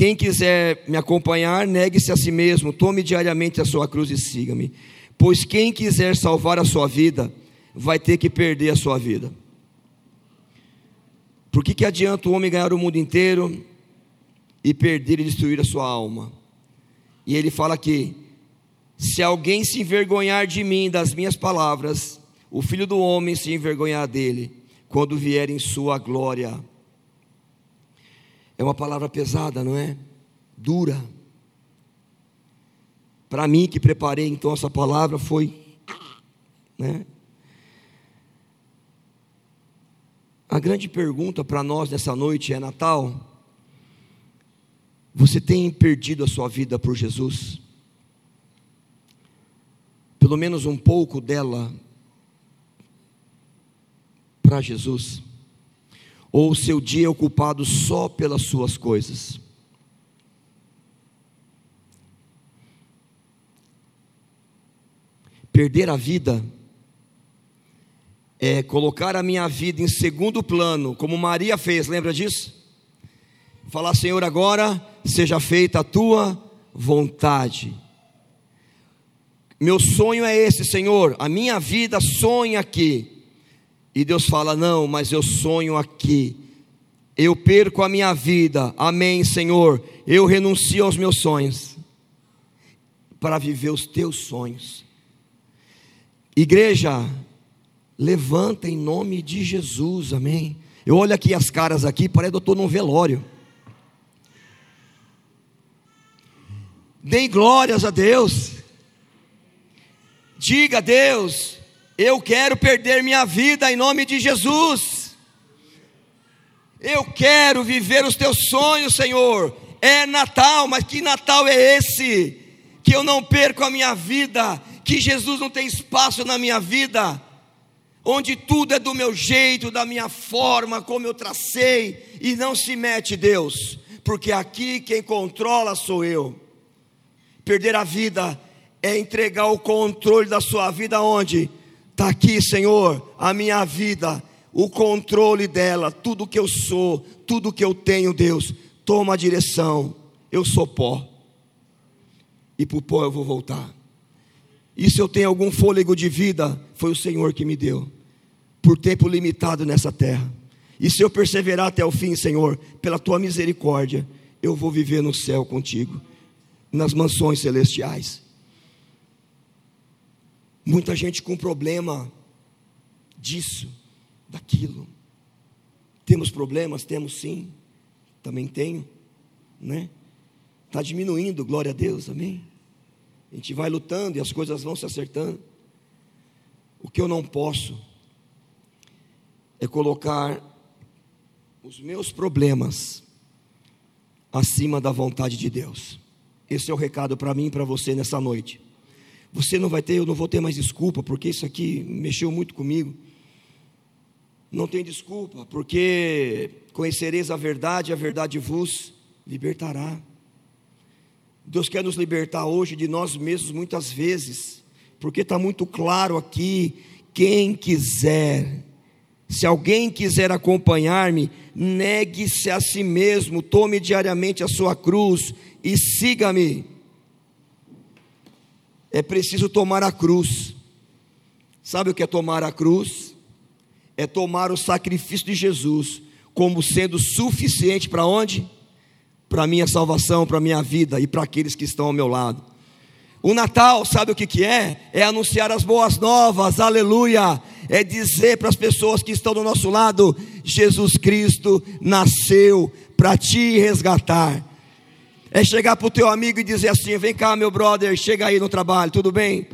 B: Quem quiser me acompanhar, negue-se a si mesmo, tome diariamente a sua cruz e siga-me. Pois quem quiser salvar a sua vida, vai ter que perder a sua vida. Por que, que adianta o homem ganhar o mundo inteiro e perder e destruir a sua alma? E ele fala aqui: se alguém se envergonhar de mim, das minhas palavras, o filho do homem se envergonhar dele, quando vier em sua glória. É uma palavra pesada, não é? Dura. Para mim que preparei então essa palavra foi, né? A grande pergunta para nós nessa noite é: Natal, você tem perdido a sua vida por Jesus? Pelo menos um pouco dela para Jesus? Ou o seu dia é ocupado só pelas suas coisas? Perder a vida é, colocar a minha vida em segundo plano, como Maria fez, lembra disso? Falar, Senhor, agora seja feita a tua vontade. Meu sonho é esse, Senhor, a minha vida sonha aqui. E Deus fala: Não, mas eu sonho aqui. Eu perco a minha vida, amém, Senhor. Eu renuncio aos meus sonhos para viver os teus sonhos. Igreja, Levanta em nome de Jesus, amém. Eu olho aqui as caras aqui, parece que eu estou num velório. Dêem glórias a Deus. Diga a Deus, eu quero perder minha vida em nome de Jesus. Eu quero viver os teus sonhos, Senhor. É Natal, mas que Natal é esse? Que eu não perco a minha vida, que Jesus não tem espaço na minha vida onde tudo é do meu jeito, da minha forma, como eu tracei, e não se mete Deus, porque aqui quem controla sou eu. Perder a vida é entregar o controle da sua vida onde? Está aqui, Senhor, a minha vida, o controle dela, tudo que eu sou, tudo que eu tenho, Deus, toma a direção. Eu sou pó, e para o pó eu vou voltar. E se eu tenho algum fôlego de vida, foi o Senhor que me deu, por tempo limitado nessa terra. E se eu perseverar até o fim, Senhor, pela tua misericórdia, eu vou viver no céu contigo, nas mansões celestiais. Muita gente com problema disso, daquilo. Temos problemas? Temos sim. Também tenho, né? Está diminuindo, glória a Deus, amém? A gente vai lutando e as coisas vão se acertando. O que eu não posso é colocar os meus problemas acima da vontade de Deus. Esse é o recado para mim e para você nessa noite. Você não vai ter, eu não vou ter mais desculpa, porque isso aqui mexeu muito comigo. Não tem desculpa, porque conhecereis a verdade, a verdade vos libertará. Deus quer nos libertar hoje de nós mesmos muitas vezes, porque está muito claro aqui: quem quiser, se alguém quiser acompanhar-me, negue-se a si mesmo, tome diariamente a sua cruz e siga-me. É preciso tomar a cruz. Sabe o que é tomar a cruz? É tomar o sacrifício de Jesus como sendo suficiente para onde? para minha salvação, para minha vida e para aqueles que estão ao meu lado. O Natal, sabe o que, que é? É anunciar as boas novas, aleluia. É dizer para as pessoas que estão do nosso lado: Jesus Cristo nasceu para te resgatar. É chegar para o teu amigo e dizer assim: vem cá, meu brother, chega aí no trabalho, tudo bem?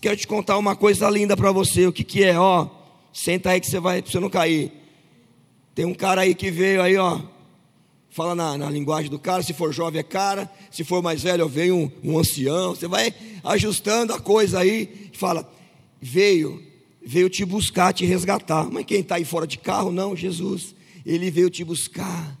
B: Quero te contar uma coisa linda para você. O que, que é? Ó, senta aí que você vai, para você não cair. Tem um cara aí que veio aí, ó, fala na, na, linguagem do cara, se for jovem é cara, se for mais velho vem um, um ancião, você vai ajustando a coisa aí, fala, veio, veio te buscar, te resgatar, mas quem está aí fora de carro, não, Jesus, ele veio te buscar,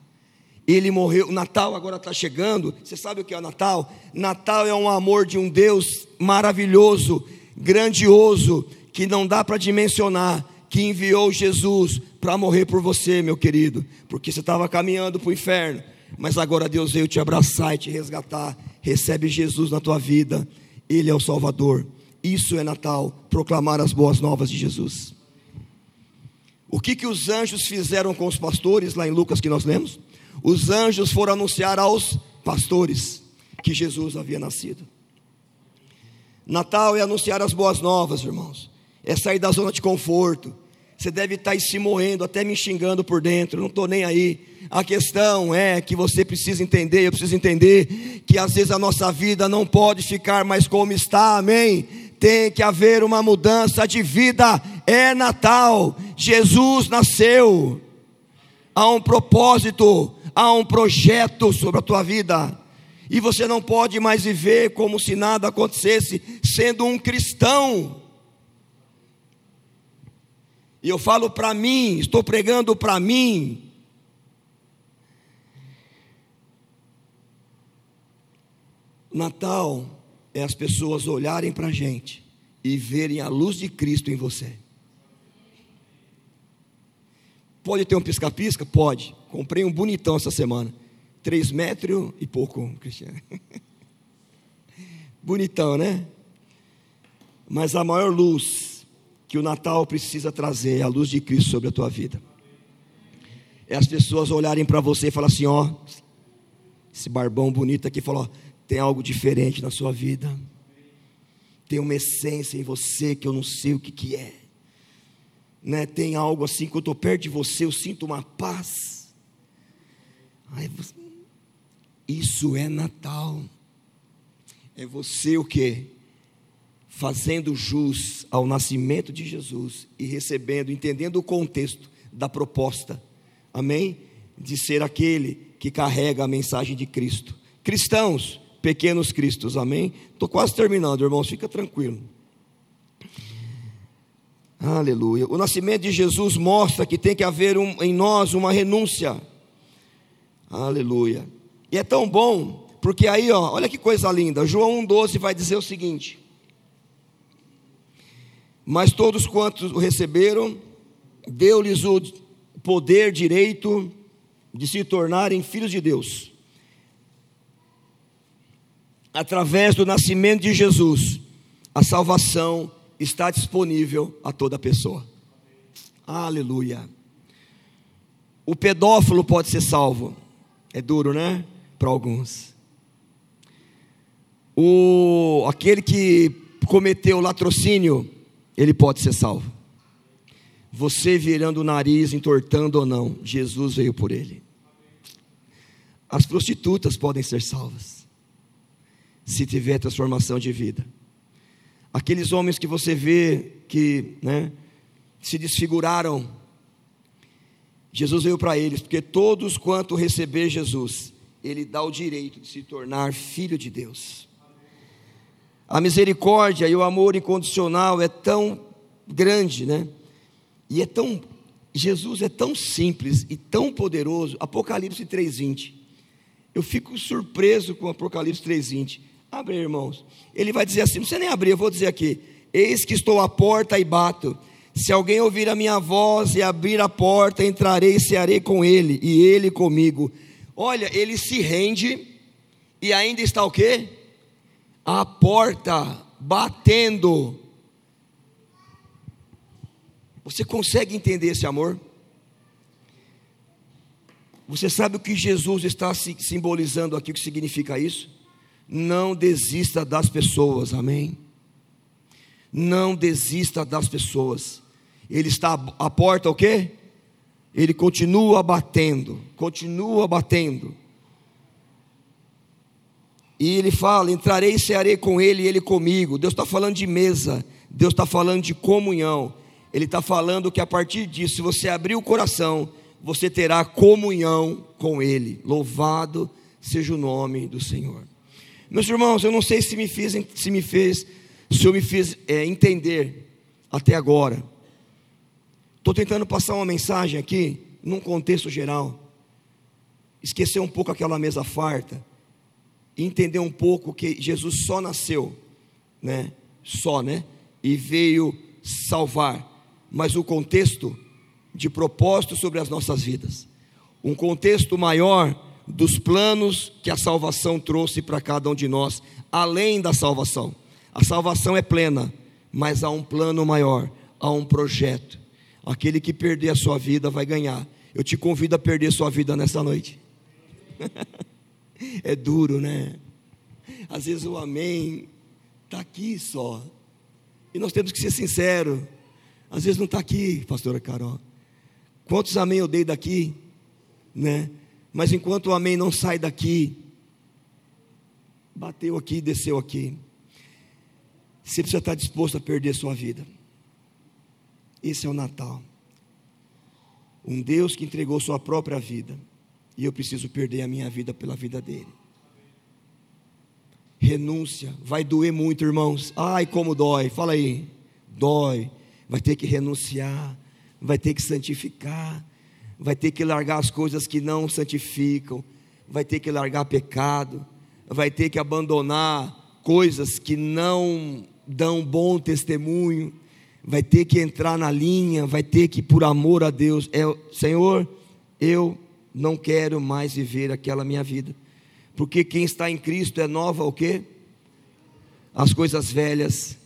B: ele morreu, Natal agora está chegando, você sabe o que é o Natal? Natal é um amor de um Deus maravilhoso, grandioso, que não dá para dimensionar, que enviou Jesus para morrer por você, meu querido, porque você estava caminhando para o inferno, mas agora Deus veio te abraçar e te resgatar. Recebe Jesus na tua vida, Ele é o Salvador. Isso é Natal, proclamar as boas novas de Jesus. O que, que os anjos fizeram com os pastores, lá em Lucas que nós lemos? Os anjos foram anunciar aos pastores que Jesus havia nascido. Natal é anunciar as boas novas, irmãos é sair da zona de conforto. Você deve estar se moendo, até me xingando por dentro, não estou nem aí. A questão é que você precisa entender, eu preciso entender, que às vezes a nossa vida não pode ficar mais como está, amém? Tem que haver uma mudança de vida, é Natal, Jesus nasceu, há um propósito, há um projeto sobre a tua vida, e você não pode mais viver como se nada acontecesse, sendo um cristão. E eu falo para mim, estou pregando para mim. Natal é as pessoas olharem para a gente e verem a luz de Cristo em você. Pode ter um pisca-pisca? Pode. Comprei um bonitão essa semana. Três metros e pouco, Cristiano. bonitão, né? Mas a maior luz que o Natal precisa trazer a luz de Cristo sobre a tua vida. É as pessoas olharem para você e falar assim: ó, esse barbão bonito aqui falou, tem algo diferente na sua vida. Tem uma essência em você que eu não sei o que, que é. Né? Tem algo assim que eu estou perto de você, eu sinto uma paz. Isso é Natal. É você o que? fazendo jus ao nascimento de Jesus e recebendo, entendendo o contexto da proposta, amém? De ser aquele que carrega a mensagem de Cristo. Cristãos, pequenos cristos, amém? Estou quase terminando, irmãos, fica tranquilo. Aleluia. O nascimento de Jesus mostra que tem que haver um, em nós uma renúncia. Aleluia. E é tão bom, porque aí, ó, olha que coisa linda. João 1,12 vai dizer o seguinte: mas todos quantos o receberam, deu-lhes o poder, direito de se tornarem filhos de Deus. Através do nascimento de Jesus, a salvação está disponível a toda pessoa. Aleluia. O pedófilo pode ser salvo. É duro, né? Para alguns. O aquele que cometeu latrocínio, ele pode ser salvo. Você virando o nariz, entortando ou não, Jesus veio por ele. As prostitutas podem ser salvas, se tiver transformação de vida. Aqueles homens que você vê que né, se desfiguraram, Jesus veio para eles, porque todos quanto receber Jesus, ele dá o direito de se tornar filho de Deus. A misericórdia e o amor incondicional é tão grande, né? E é tão Jesus é tão simples e tão poderoso. Apocalipse 3:20. Eu fico surpreso com Apocalipse 3:20. Abre, irmãos. Ele vai dizer assim: não precisa nem abrir, eu vou dizer aqui. Eis que estou à porta e bato. Se alguém ouvir a minha voz e abrir a porta, entrarei e cearei com ele, e ele comigo. Olha, ele se rende e ainda está o quê? A porta batendo. Você consegue entender esse amor? Você sabe o que Jesus está simbolizando aqui, o que significa isso? Não desista das pessoas, amém? Não desista das pessoas. Ele está à porta, o quê? Ele continua batendo, continua batendo. E ele fala: entrarei e cearei com ele e ele comigo. Deus está falando de mesa, Deus está falando de comunhão. Ele está falando que a partir disso, se você abrir o coração, você terá comunhão com Ele. Louvado seja o nome do Senhor. Meus irmãos, eu não sei se me fez, se me fez, se eu me fiz é, entender até agora. Estou tentando passar uma mensagem aqui, num contexto geral. Esquecer um pouco aquela mesa farta. E entender um pouco que Jesus só nasceu, né? Só, né? E veio salvar. Mas o contexto de propósito sobre as nossas vidas. Um contexto maior dos planos que a salvação trouxe para cada um de nós, além da salvação. A salvação é plena, mas há um plano maior, há um projeto. Aquele que perder a sua vida vai ganhar. Eu te convido a perder sua vida nessa noite. é duro, né? Às vezes o amém está aqui só. E nós temos que ser sinceros. Às vezes não está aqui, pastora Carol. Quantos amém eu dei daqui, né? Mas enquanto o amém não sai daqui, bateu aqui, desceu aqui. Você precisa estar disposto a perder sua vida. Esse é o Natal. Um Deus que entregou sua própria vida. E eu preciso perder a minha vida pela vida dele. Renúncia. Vai doer muito, irmãos. Ai, como dói. Fala aí. Dói. Vai ter que renunciar. Vai ter que santificar vai ter que largar as coisas que não santificam, vai ter que largar pecado, vai ter que abandonar coisas que não dão bom testemunho, vai ter que entrar na linha, vai ter que, por amor a Deus, é, Senhor, eu não quero mais viver aquela minha vida, porque quem está em Cristo é nova o quê? As coisas velhas,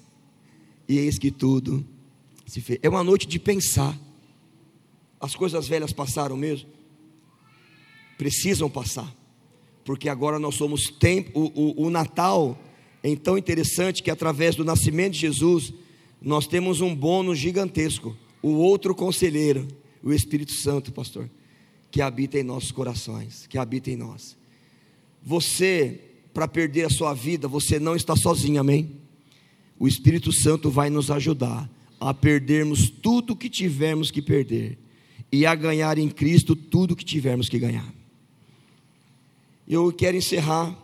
B: e eis que tudo se fez. É uma noite de pensar. As coisas velhas passaram mesmo? Precisam passar, porque agora nós somos tempo. O, o, o Natal é tão interessante que através do nascimento de Jesus, nós temos um bônus gigantesco. O outro conselheiro, o Espírito Santo, pastor, que habita em nossos corações, que habita em nós. Você, para perder a sua vida, você não está sozinho, amém? O Espírito Santo vai nos ajudar a perdermos tudo que tivermos que perder e a ganhar em Cristo tudo que tivermos que ganhar. Eu quero encerrar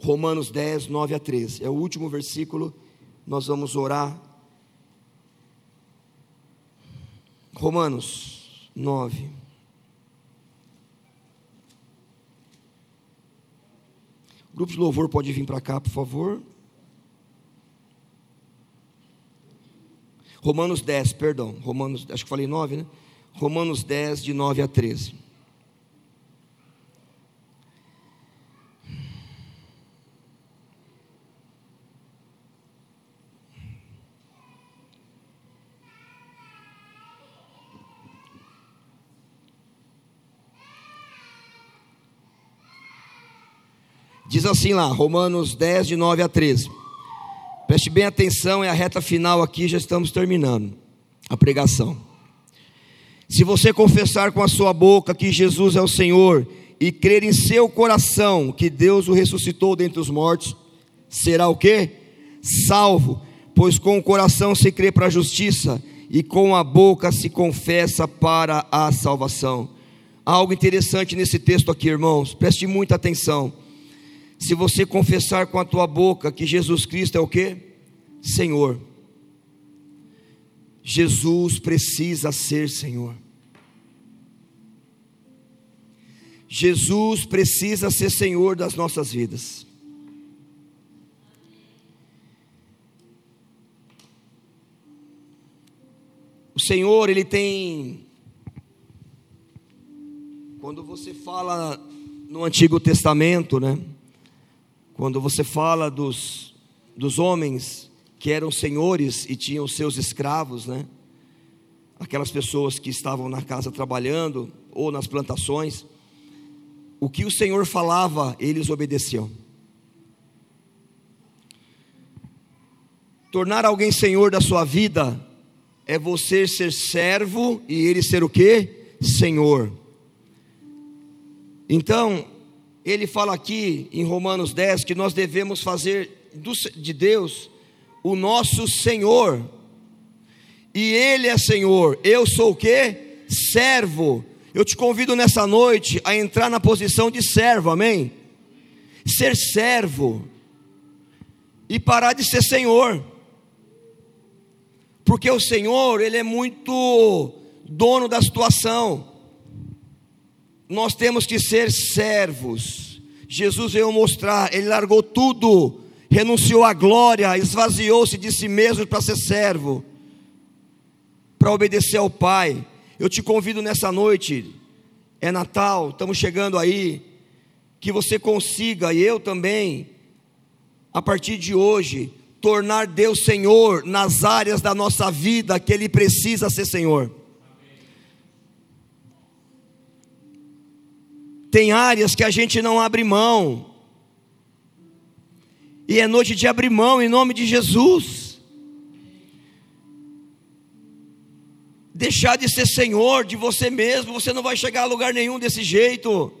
B: Romanos 10, 9 a 13. É o último versículo, nós vamos orar. Romanos 9. O grupo de louvor pode vir para cá, por favor. Romanos 10, perdão. Romanos, acho que falei 9, né? Romanos 10, de 9 a 13. Diz assim lá, Romanos 10, de 9 a 13. Preste bem atenção, é a reta final aqui, já estamos terminando a pregação. Se você confessar com a sua boca que Jesus é o Senhor e crer em seu coração que Deus o ressuscitou dentre os mortos, será o que? Salvo, pois com o coração se crê para a justiça e com a boca se confessa para a salvação. Há algo interessante nesse texto aqui, irmãos, preste muita atenção. Se você confessar com a tua boca que Jesus Cristo é o que? Senhor. Jesus precisa ser Senhor. Jesus precisa ser Senhor das nossas vidas. O Senhor, Ele tem. Quando você fala no Antigo Testamento, né? Quando você fala dos, dos homens que eram senhores e tinham seus escravos, né? Aquelas pessoas que estavam na casa trabalhando ou nas plantações, o que o Senhor falava, eles obedeciam. Tornar alguém senhor da sua vida é você ser servo e ele ser o que? Senhor. Então, ele fala aqui em Romanos 10 que nós devemos fazer de Deus o nosso Senhor. E Ele é Senhor. Eu sou o que? Servo. Eu te convido nessa noite a entrar na posição de servo, amém? Ser servo e parar de ser Senhor. Porque o Senhor, Ele é muito dono da situação. Nós temos que ser servos. Jesus veio mostrar, Ele largou tudo, renunciou à glória, esvaziou-se de si mesmo para ser servo, para obedecer ao Pai. Eu te convido nessa noite, é Natal, estamos chegando aí, que você consiga, e eu também, a partir de hoje, tornar Deus Senhor nas áreas da nossa vida que Ele precisa ser Senhor. Tem áreas que a gente não abre mão, e é noite de abrir mão em nome de Jesus. Deixar de ser Senhor de você mesmo, você não vai chegar a lugar nenhum desse jeito.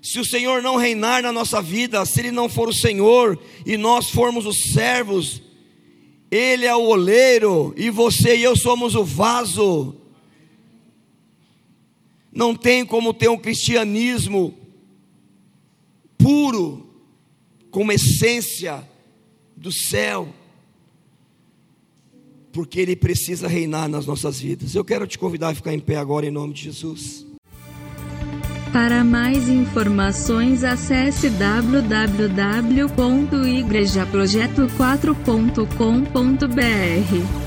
B: Se o Senhor não reinar na nossa vida, se Ele não for o Senhor e nós formos os servos, Ele é o oleiro e você e eu somos o vaso. Não tem como ter um cristianismo puro, com essência do céu, porque Ele precisa reinar nas nossas vidas. Eu quero te convidar a ficar em pé agora em nome de Jesus.
A: Para mais informações acesse www.igrejaprojeto4.com.br.